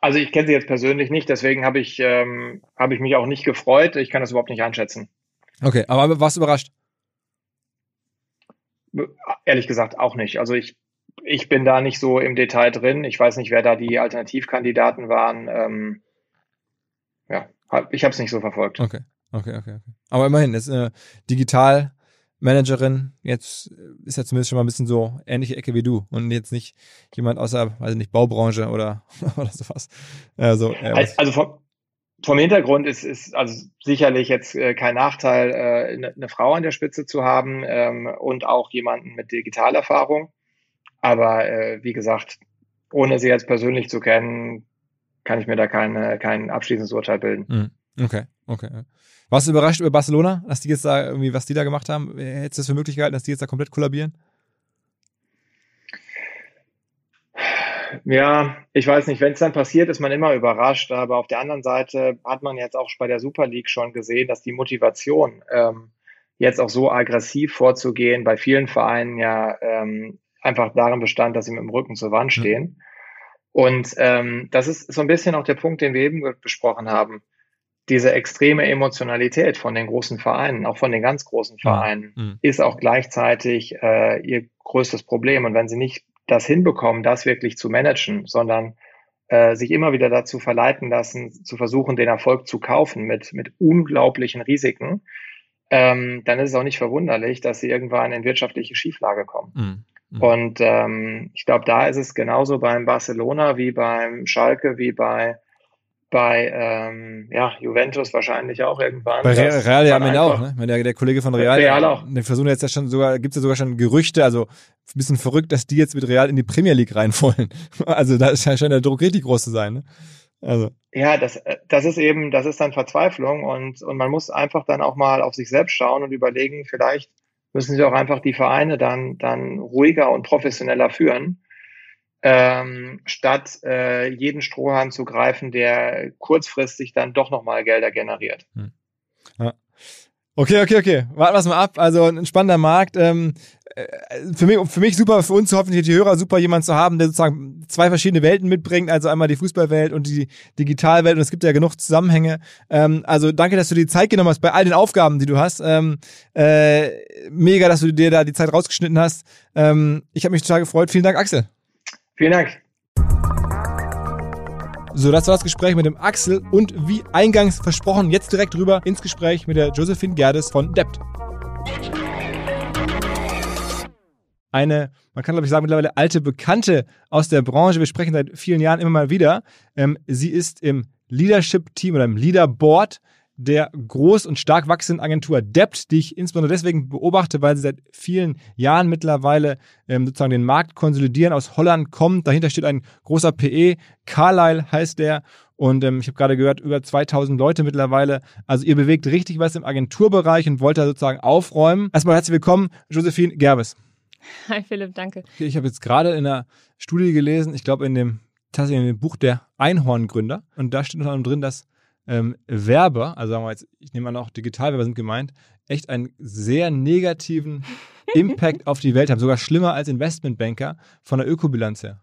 Also ich kenne sie jetzt persönlich nicht, deswegen habe ich, ähm, hab ich mich auch nicht gefreut. Ich kann das überhaupt nicht einschätzen. Okay, aber warst du überrascht? Ehrlich gesagt auch nicht. Also ich ich bin da nicht so im Detail drin. Ich weiß nicht, wer da die Alternativkandidaten waren. Ähm, ja, ich habe es nicht so verfolgt. Okay, okay, okay. okay. Aber immerhin, ist eine Digitalmanagerin. Jetzt ist ja zumindest schon mal ein bisschen so ähnliche Ecke wie du und jetzt nicht jemand außer, weiß nicht, Baubranche oder, <laughs> oder sowas. Also, äh, also vom, vom Hintergrund ist, ist also sicherlich jetzt äh, kein Nachteil, äh, eine, eine Frau an der Spitze zu haben ähm, und auch jemanden mit Digitalerfahrung. Aber äh, wie gesagt, ohne sie jetzt persönlich zu kennen, kann ich mir da keine, kein abschließendes Urteil bilden. Hm. Okay, okay. Warst du überrascht über Barcelona, dass die jetzt da irgendwie, was die da gemacht haben? Hättest du das für möglich gehalten, dass die jetzt da komplett kollabieren? Ja, ich weiß nicht, wenn es dann passiert, ist man immer überrascht. Aber auf der anderen Seite hat man jetzt auch bei der Super League schon gesehen, dass die Motivation, ähm, jetzt auch so aggressiv vorzugehen, bei vielen Vereinen ja ähm, einfach darin bestand, dass sie mit dem Rücken zur Wand stehen. Mhm. Und ähm, das ist so ein bisschen auch der Punkt, den wir eben besprochen haben. Diese extreme Emotionalität von den großen Vereinen, auch von den ganz großen Vereinen, mhm. ist auch gleichzeitig äh, ihr größtes Problem. Und wenn sie nicht das hinbekommen, das wirklich zu managen, sondern äh, sich immer wieder dazu verleiten lassen, zu versuchen, den Erfolg zu kaufen mit, mit unglaublichen Risiken, ähm, dann ist es auch nicht verwunderlich, dass sie irgendwann in wirtschaftliche Schieflage kommen. Mhm. Mhm. Und ähm, ich glaube, da ist es genauso beim Barcelona wie beim Schalke, wie bei bei ähm, ja, Juventus wahrscheinlich auch irgendwann. Bei Real, Real ja Ende auch, ne? Der, der Kollege von Real, Real auch. Der versuchen jetzt ja schon sogar, gibt's ja sogar schon Gerüchte, also ein bisschen verrückt, dass die jetzt mit Real in die Premier League rein wollen. <laughs> Also da ist ja schon der Druck richtig groß zu sein, ne? Also. Ja, das, das ist eben, das ist dann Verzweiflung und, und man muss einfach dann auch mal auf sich selbst schauen und überlegen, vielleicht müssen sie auch einfach die Vereine dann, dann ruhiger und professioneller führen ähm, statt äh, jeden Strohhalm zu greifen, der kurzfristig dann doch nochmal Gelder generiert. Hm. Ja. Okay, okay, okay. Warten wir es mal ab. Also ein spannender Markt. Ähm, äh, für, mich, für mich super, für uns hoffentlich die Hörer super, jemand zu haben, der sozusagen zwei verschiedene Welten mitbringt. Also einmal die Fußballwelt und die Digitalwelt. Und es gibt ja genug Zusammenhänge. Ähm, also danke, dass du dir die Zeit genommen hast bei all den Aufgaben, die du hast. Ähm, äh, mega, dass du dir da die Zeit rausgeschnitten hast. Ähm, ich habe mich total gefreut. Vielen Dank, Axel. Vielen Dank. So, das war das Gespräch mit dem Axel und wie eingangs versprochen, jetzt direkt rüber ins Gespräch mit der Josephine Gerdes von Debt. Eine, man kann glaube ich sagen, mittlerweile alte Bekannte aus der Branche. Wir sprechen seit vielen Jahren immer mal wieder. Ähm, sie ist im Leadership-Team oder im Leaderboard der groß und stark wachsenden Agentur Debt, die ich insbesondere deswegen beobachte, weil sie seit vielen Jahren mittlerweile ähm, sozusagen den Markt konsolidieren, aus Holland kommt. Dahinter steht ein großer PE, Carlyle heißt der. Und ähm, ich habe gerade gehört, über 2000 Leute mittlerweile. Also ihr bewegt richtig was im Agenturbereich und wollt da sozusagen aufräumen. Erstmal herzlich willkommen, Josephine Gerbes. <laughs> Hi Philipp, danke. Ich habe jetzt gerade in einer Studie gelesen, ich glaube in dem tatsächlich in dem Buch der Einhorngründer. Und da steht unter anderem drin, dass ähm, Werber, also sagen wir jetzt, ich nehme an auch Digitalwerber sind gemeint, echt einen sehr negativen <laughs> Impact auf die Welt haben, sogar schlimmer als Investmentbanker von der Ökobilanz her.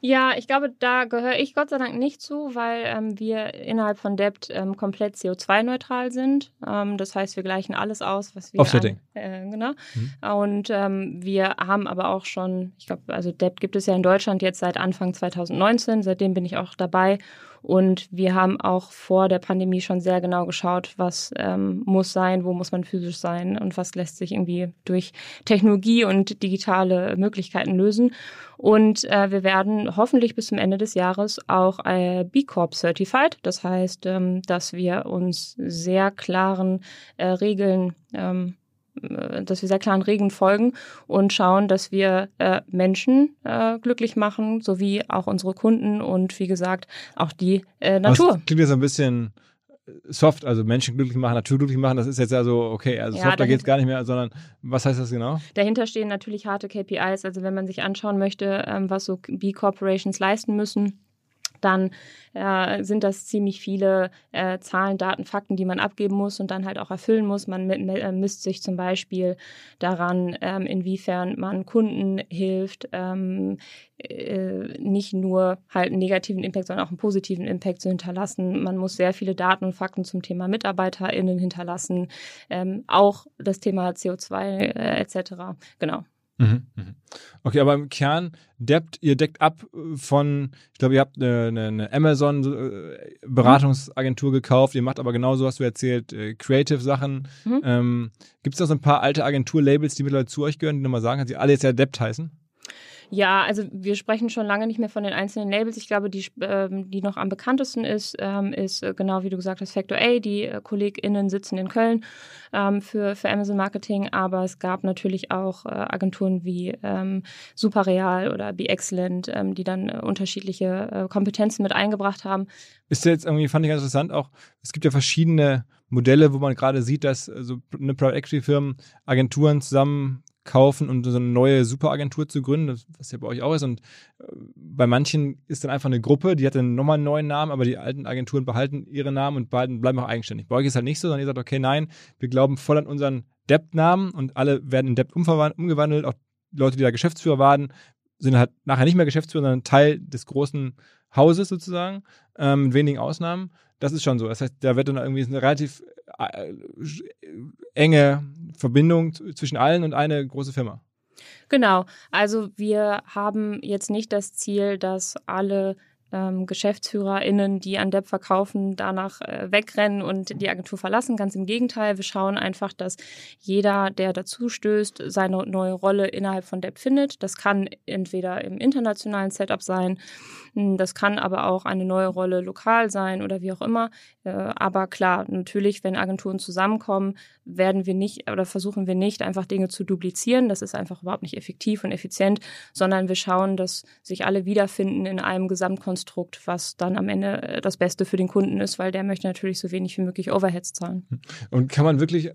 Ja, ich glaube, da gehöre ich Gott sei Dank nicht zu, weil ähm, wir innerhalb von Debt ähm, komplett CO2-neutral sind. Ähm, das heißt, wir gleichen alles aus, was wir. Offsetting. An, äh, genau. Mhm. Und ähm, wir haben aber auch schon, ich glaube, also Debt gibt es ja in Deutschland jetzt seit Anfang 2019. Seitdem bin ich auch dabei. Und wir haben auch vor der Pandemie schon sehr genau geschaut, was ähm, muss sein, wo muss man physisch sein und was lässt sich irgendwie durch Technologie und digitale Möglichkeiten lösen. Und äh, wir werden hoffentlich bis zum Ende des Jahres auch äh, B Corp certified. Das heißt, ähm, dass wir uns sehr klaren äh, Regeln ähm, äh, dass wir sehr klaren Regeln folgen und schauen, dass wir äh, Menschen äh, glücklich machen, sowie auch unsere Kunden und wie gesagt auch die äh, Natur. Das klingt jetzt ein bisschen soft, also Menschen glücklich machen, Natur glücklich machen, das ist jetzt also okay, also ja, soft, da geht es gar nicht mehr, sondern was heißt das genau? Dahinter stehen natürlich harte KPIs, also wenn man sich anschauen möchte, ähm, was so B-Corporations leisten müssen, dann äh, sind das ziemlich viele äh, Zahlen, Daten, Fakten, die man abgeben muss und dann halt auch erfüllen muss. Man äh, misst sich zum Beispiel daran, ähm, inwiefern man Kunden hilft, ähm, äh, nicht nur halt einen negativen Impact, sondern auch einen positiven Impact zu hinterlassen. Man muss sehr viele Daten und Fakten zum Thema MitarbeiterInnen hinterlassen, ähm, auch das Thema CO2 äh, etc. Genau. Mhm, mhm. Okay, aber im Kern deckt ihr deckt ab von, ich glaube, ihr habt eine, eine Amazon-Beratungsagentur äh, gekauft, ihr macht aber genauso, hast du erzählt, äh, Creative-Sachen. Mhm. Ähm, Gibt es da so ein paar alte Agentur-Labels, die mittlerweile zu euch gehören, die nochmal sagen, dass sie alle jetzt ja Debt heißen? Ja, also wir sprechen schon lange nicht mehr von den einzelnen Labels. Ich glaube, die, ähm, die noch am bekanntesten ist, ähm, ist äh, genau wie du gesagt hast, Factor A. Die äh, KollegInnen sitzen in Köln ähm, für, für Amazon Marketing, aber es gab natürlich auch äh, Agenturen wie Superreal oder Be Excellent, die dann unterschiedliche Kompetenzen mit eingebracht haben. Ist jetzt irgendwie, fand ich ganz interessant auch, es gibt ja verschiedene Modelle, wo man gerade sieht, dass so eine Private Equity Firmen Agenturen zusammen kaufen und so eine neue Superagentur zu gründen, was ja bei euch auch ist. Und äh, bei manchen ist dann einfach eine Gruppe, die hat dann nochmal einen neuen Namen, aber die alten Agenturen behalten ihre Namen und behalten, bleiben auch eigenständig. Bei euch ist halt nicht so, sondern ihr sagt, okay, nein, wir glauben voll an unseren Debt-Namen und alle werden in Debt umgewandelt. Auch Leute, die da Geschäftsführer waren, sind halt nachher nicht mehr Geschäftsführer, sondern Teil des großen Hauses sozusagen, ähm, mit wenigen Ausnahmen. Das ist schon so. Das heißt, da wird dann irgendwie eine relativ äh, enge Verbindung zwischen allen und eine große Firma. Genau. Also wir haben jetzt nicht das Ziel, dass alle ähm, GeschäftsführerInnen, die an Depp verkaufen, danach äh, wegrennen und die Agentur verlassen. Ganz im Gegenteil, wir schauen einfach, dass jeder, der dazu stößt, seine neue Rolle innerhalb von Depp findet. Das kann entweder im internationalen Setup sein, hm, das kann aber auch eine neue Rolle lokal sein oder wie auch immer. Äh, aber klar, natürlich, wenn Agenturen zusammenkommen, werden wir nicht oder versuchen wir nicht einfach Dinge zu duplizieren. Das ist einfach überhaupt nicht effektiv und effizient, sondern wir schauen, dass sich alle wiederfinden in einem Gesamtkonstrukt, was dann am Ende äh, das Beste für den Kunden ist, weil der möchte natürlich so wenig wie möglich Overheads zahlen. Und kann man wirklich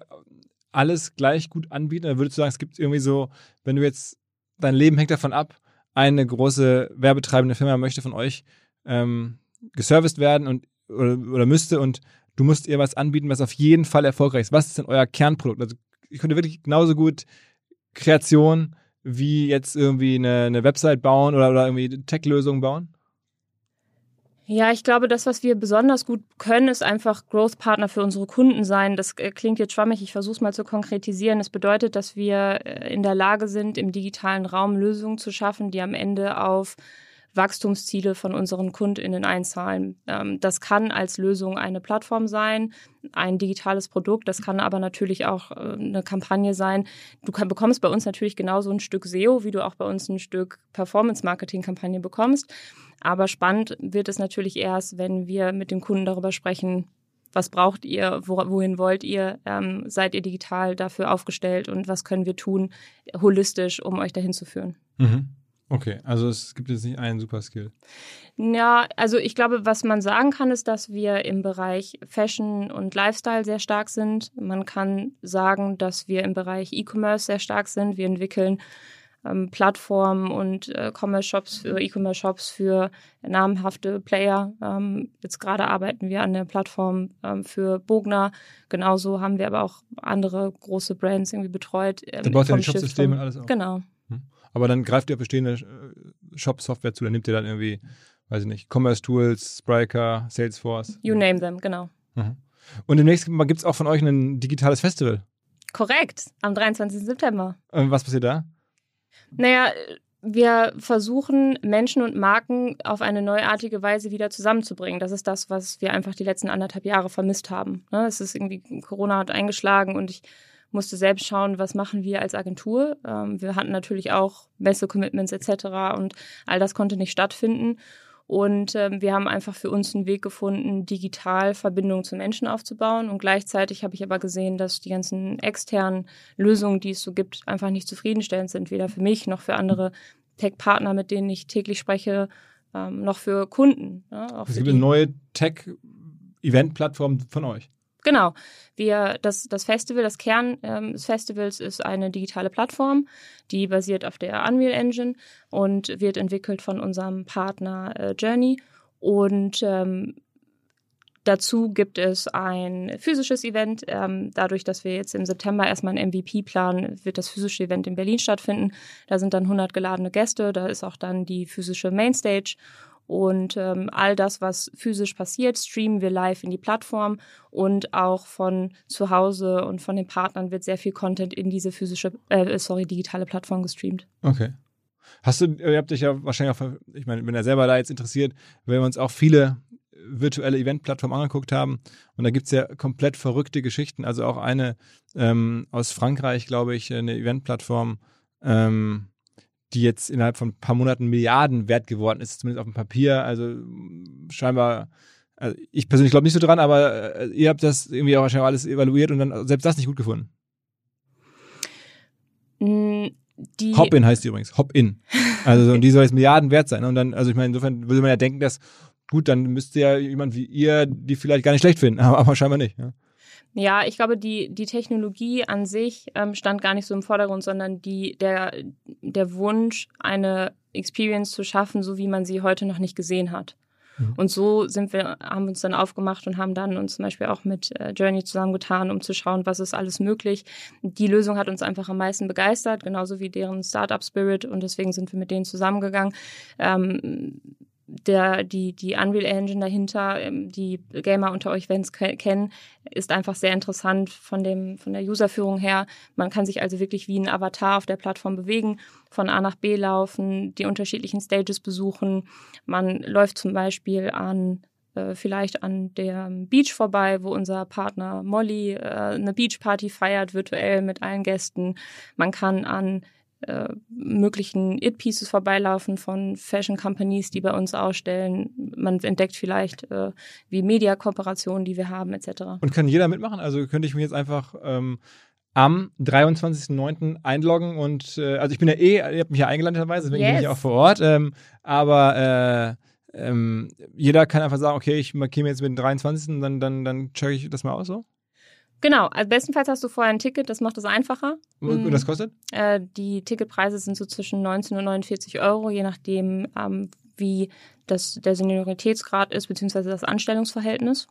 alles gleich gut anbieten? Oder würdest du sagen, es gibt irgendwie so, wenn du jetzt, dein Leben hängt davon ab, eine große werbetreibende Firma möchte von euch ähm, geserviced werden und oder, oder müsste und du musst ihr was anbieten, was auf jeden Fall erfolgreich ist. Was ist denn euer Kernprodukt? Also ich könnte wirklich genauso gut Kreation wie jetzt irgendwie eine, eine Website bauen oder, oder irgendwie Tech-Lösungen bauen? Ja, ich glaube, das, was wir besonders gut können, ist einfach Growth-Partner für unsere Kunden sein. Das äh, klingt jetzt schwammig, ich versuche es mal zu konkretisieren. Das bedeutet, dass wir äh, in der Lage sind, im digitalen Raum Lösungen zu schaffen, die am Ende auf Wachstumsziele von unseren KundInnen einzahlen. Ähm, das kann als Lösung eine Plattform sein, ein digitales Produkt. Das kann aber natürlich auch äh, eine Kampagne sein. Du bekommst bei uns natürlich genauso ein Stück SEO, wie du auch bei uns ein Stück Performance-Marketing-Kampagne bekommst. Aber spannend wird es natürlich erst, wenn wir mit dem Kunden darüber sprechen, was braucht ihr, wohin wollt ihr, ähm, seid ihr digital dafür aufgestellt und was können wir tun, holistisch, um euch dahin zu führen. Mhm. Okay, also es gibt jetzt nicht einen super Skill. Ja, also ich glaube, was man sagen kann, ist, dass wir im Bereich Fashion und Lifestyle sehr stark sind. Man kann sagen, dass wir im Bereich E-Commerce sehr stark sind. Wir entwickeln ähm, Plattformen und äh, Commerce-Shops für E-Commerce-Shops für namhafte Player. Ähm, jetzt gerade arbeiten wir an der Plattform ähm, für Bogner. Genauso haben wir aber auch andere große Brands irgendwie betreut. Ähm, da baut ihr die Shopsysteme und alles auf. Genau. Aber dann greift ihr auf bestehende äh, Shop-Software zu, dann nimmt ihr dann irgendwie, weiß ich nicht, Commerce Tools, Spriker, Salesforce. You name them, genau. Mhm. Und demnächst gibt es auch von euch ein digitales Festival. Korrekt, am 23. September. Und was passiert da? Naja, wir versuchen, Menschen und Marken auf eine neuartige Weise wieder zusammenzubringen. Das ist das, was wir einfach die letzten anderthalb Jahre vermisst haben. Ne? Es ist irgendwie, Corona hat eingeschlagen und ich musste selbst schauen, was machen wir als Agentur. Ähm, wir hatten natürlich auch Messe-Commitments etc. und all das konnte nicht stattfinden. Und ähm, wir haben einfach für uns einen Weg gefunden, digital Verbindungen zu Menschen aufzubauen. Und gleichzeitig habe ich aber gesehen, dass die ganzen externen Lösungen, die es so gibt, einfach nicht zufriedenstellend sind, weder für mich noch für andere Tech-Partner, mit denen ich täglich spreche, ähm, noch für Kunden. Ja, es gibt eine neue Tech-Event-Plattform von euch. Genau. Wir, das, das Festival, das Kern ähm, des Festivals ist eine digitale Plattform, die basiert auf der Unreal Engine und wird entwickelt von unserem Partner äh, Journey. Und ähm, dazu gibt es ein physisches Event. Ähm, dadurch, dass wir jetzt im September erstmal ein MVP planen, wird das physische Event in Berlin stattfinden. Da sind dann 100 geladene Gäste. Da ist auch dann die physische Mainstage. Und ähm, all das, was physisch passiert, streamen wir live in die Plattform und auch von zu Hause und von den Partnern wird sehr viel Content in diese physische, äh, sorry, digitale Plattform gestreamt. Okay. Hast du, ihr habt dich ja wahrscheinlich auch, ich meine, wenn er selber da jetzt interessiert, weil wir uns auch viele virtuelle Eventplattformen angeguckt haben. Und da gibt es ja komplett verrückte Geschichten. Also auch eine ähm, aus Frankreich, glaube ich, eine Eventplattform, ähm, die jetzt innerhalb von ein paar Monaten Milliarden wert geworden ist, zumindest auf dem Papier. Also scheinbar, also ich persönlich glaube nicht so dran, aber äh, ihr habt das irgendwie auch wahrscheinlich alles evaluiert und dann selbst das nicht gut gefunden. Mm, Hop-in heißt die übrigens, Hop-in. Also und die soll jetzt Milliarden wert sein. Und dann, also ich meine, insofern würde man ja denken, dass gut, dann müsste ja jemand wie ihr die vielleicht gar nicht schlecht finden, aber, <laughs> aber scheinbar nicht. Ja. Ja, ich glaube, die, die Technologie an sich ähm, stand gar nicht so im Vordergrund, sondern die, der, der Wunsch, eine Experience zu schaffen, so wie man sie heute noch nicht gesehen hat. Mhm. Und so sind wir, haben uns dann aufgemacht und haben dann uns zum Beispiel auch mit äh, Journey zusammengetan, um zu schauen, was ist alles möglich. Die Lösung hat uns einfach am meisten begeistert, genauso wie deren Startup Spirit und deswegen sind wir mit denen zusammengegangen. Ähm, der, die, die Unreal Engine dahinter, ähm, die Gamer unter euch werden es kennen, ist einfach sehr interessant von, dem, von der Userführung her. Man kann sich also wirklich wie ein Avatar auf der Plattform bewegen, von A nach B laufen, die unterschiedlichen Stages besuchen. Man läuft zum Beispiel an äh, vielleicht an der Beach vorbei, wo unser Partner Molly äh, eine Beachparty feiert, virtuell mit allen Gästen. Man kann an äh, möglichen It-Pieces vorbeilaufen von Fashion Companies, die bei uns ausstellen. Man entdeckt vielleicht äh, wie Media-Kooperationen, die wir haben, etc. Und kann jeder mitmachen? Also könnte ich mir jetzt einfach ähm, am 23.09. einloggen und äh, also ich bin ja eh, ihr habt mich ja eingeladen teilweise, deswegen yes. bin ich auch vor Ort. Ähm, aber äh, ähm, jeder kann einfach sagen, okay, ich markiere mir jetzt mit dem 23. dann, dann, dann check ich das mal aus so? Genau, also bestenfalls hast du vorher ein Ticket, das macht es einfacher. Und das kostet? Äh, die Ticketpreise sind so zwischen 19 und 49 Euro, je nachdem, ähm, wie das, der Senioritätsgrad ist, beziehungsweise das Anstellungsverhältnis.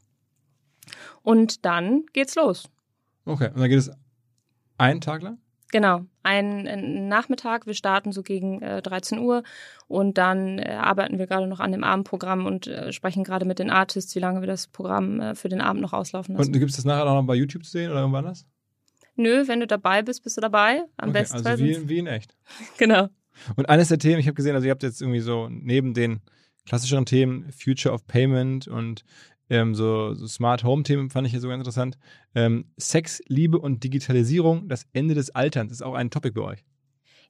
Und dann geht's los. Okay, und dann geht es einen Tag lang? Genau, einen Nachmittag. Wir starten so gegen äh, 13 Uhr und dann äh, arbeiten wir gerade noch an dem Abendprogramm und äh, sprechen gerade mit den Artists, wie lange wir das Programm äh, für den Abend noch auslaufen lassen. Und gibt es das nachher auch noch bei YouTube zu sehen oder irgendwann anders? Nö, wenn du dabei bist, bist du dabei. Am okay, besten. Also wie, wie in echt. <laughs> genau. Und eines der Themen, ich habe gesehen, also ihr habt jetzt irgendwie so neben den klassischeren Themen Future of Payment und ähm, so, so Smart Home-Themen fand ich hier so ganz interessant. Ähm, Sex, Liebe und Digitalisierung, das Ende des Alterns, ist auch ein Topic bei euch.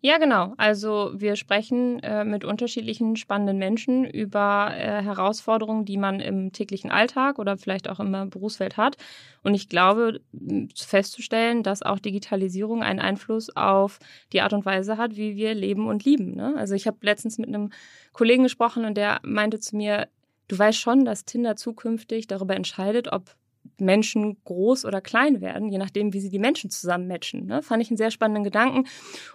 Ja, genau. Also wir sprechen äh, mit unterschiedlichen spannenden Menschen über äh, Herausforderungen, die man im täglichen Alltag oder vielleicht auch im Berufsfeld hat. Und ich glaube, festzustellen, dass auch Digitalisierung einen Einfluss auf die Art und Weise hat, wie wir leben und lieben. Ne? Also ich habe letztens mit einem Kollegen gesprochen und der meinte zu mir, du weißt schon, dass Tinder zukünftig darüber entscheidet, ob Menschen groß oder klein werden, je nachdem, wie sie die Menschen zusammen matchen. Ne? Fand ich einen sehr spannenden Gedanken.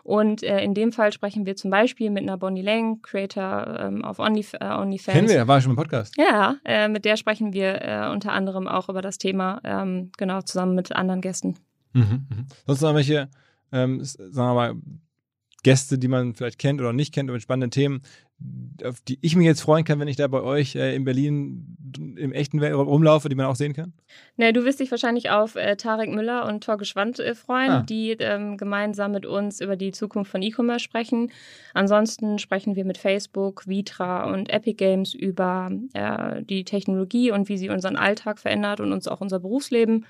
Und äh, in dem Fall sprechen wir zum Beispiel mit einer Bonnie Lang, Creator ähm, auf Only, äh, OnlyFans. Kennen wir, war schon im Podcast. Ja, äh, mit der sprechen wir äh, unter anderem auch über das Thema, ähm, genau, zusammen mit anderen Gästen. Mhm, mh. Sonst noch welche, ähm, sagen wir mal, Gäste, die man vielleicht kennt oder nicht kennt, über spannende Themen, auf die ich mich jetzt freuen kann, wenn ich da bei euch äh, in Berlin im echten Welt rumlaufe, die man auch sehen kann? Ne, du wirst dich wahrscheinlich auf äh, Tarek Müller und Torge Schwand äh, freuen, ah. die ähm, gemeinsam mit uns über die Zukunft von E-Commerce sprechen. Ansonsten sprechen wir mit Facebook, Vitra und Epic Games über die Technologie und wie sie unseren Alltag verändert und uns auch unser Berufsleben.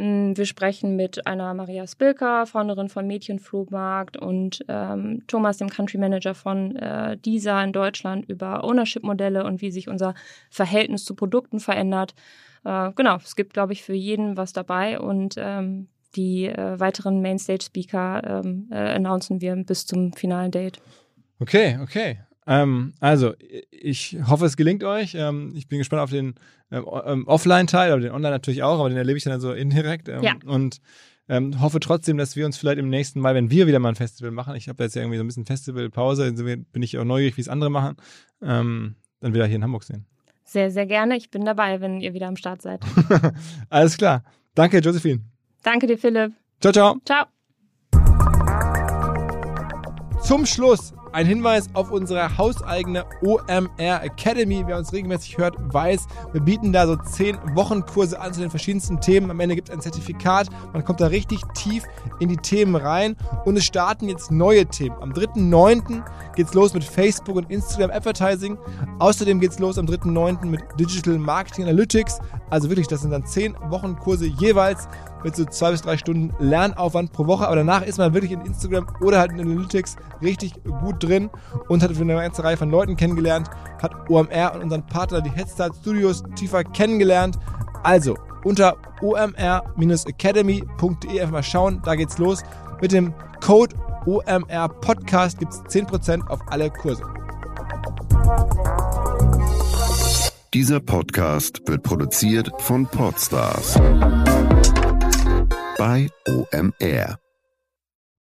Mm, wir sprechen mit einer Maria Spilker, Founderin von Mädchenflohmarkt und ähm, Thomas, dem Country Manager von äh, DISA in Deutschland, über Ownership-Modelle und wie sich unser Verhältnis zu Produkten verändert. Äh, genau, es gibt, glaube ich, für jeden was dabei und ähm, die äh, weiteren Mainstage-Speaker ähm, äh, announcen wir bis zum finalen Date. Okay, okay. Ähm, also, ich hoffe, es gelingt euch. Ähm, ich bin gespannt auf den ähm, ähm, Offline-Teil, aber den Online natürlich auch, aber den erlebe ich dann so indirekt. Ähm, ja. Und ähm, hoffe trotzdem, dass wir uns vielleicht im nächsten Mal, wenn wir wieder mal ein Festival machen, ich habe jetzt ja irgendwie so ein bisschen Festivalpause, bin ich auch neugierig, wie es andere machen, dann wieder hier in Hamburg sehen. Sehr, sehr gerne. Ich bin dabei, wenn ihr wieder am Start seid. <laughs> Alles klar. Danke, Josephine. Danke dir, Philipp. Ciao, ciao. Ciao. Zum Schluss ein Hinweis auf unsere hauseigene OMR Academy. Wer uns regelmäßig hört, weiß, wir bieten da so 10 Wochenkurse an zu den verschiedensten Themen. Am Ende gibt es ein Zertifikat. Man kommt da richtig tief in die Themen rein. Und es starten jetzt neue Themen. Am 3.9. geht es los mit Facebook und Instagram Advertising. Außerdem geht es los am 3.9. mit Digital Marketing Analytics. Also wirklich, das sind dann 10 Wochenkurse jeweils mit so zwei bis drei Stunden Lernaufwand pro Woche. Aber danach ist man wirklich in Instagram oder halt in Analytics richtig gut drin und hat eine ganze Reihe von Leuten kennengelernt, hat OMR und unseren Partner, die Headstart Studios, tiefer kennengelernt. Also unter omr-academy.de einfach mal schauen, da geht's los. Mit dem Code OMR Podcast gibt es 10% auf alle Kurse. Dieser Podcast wird produziert von Podstars bei OMR.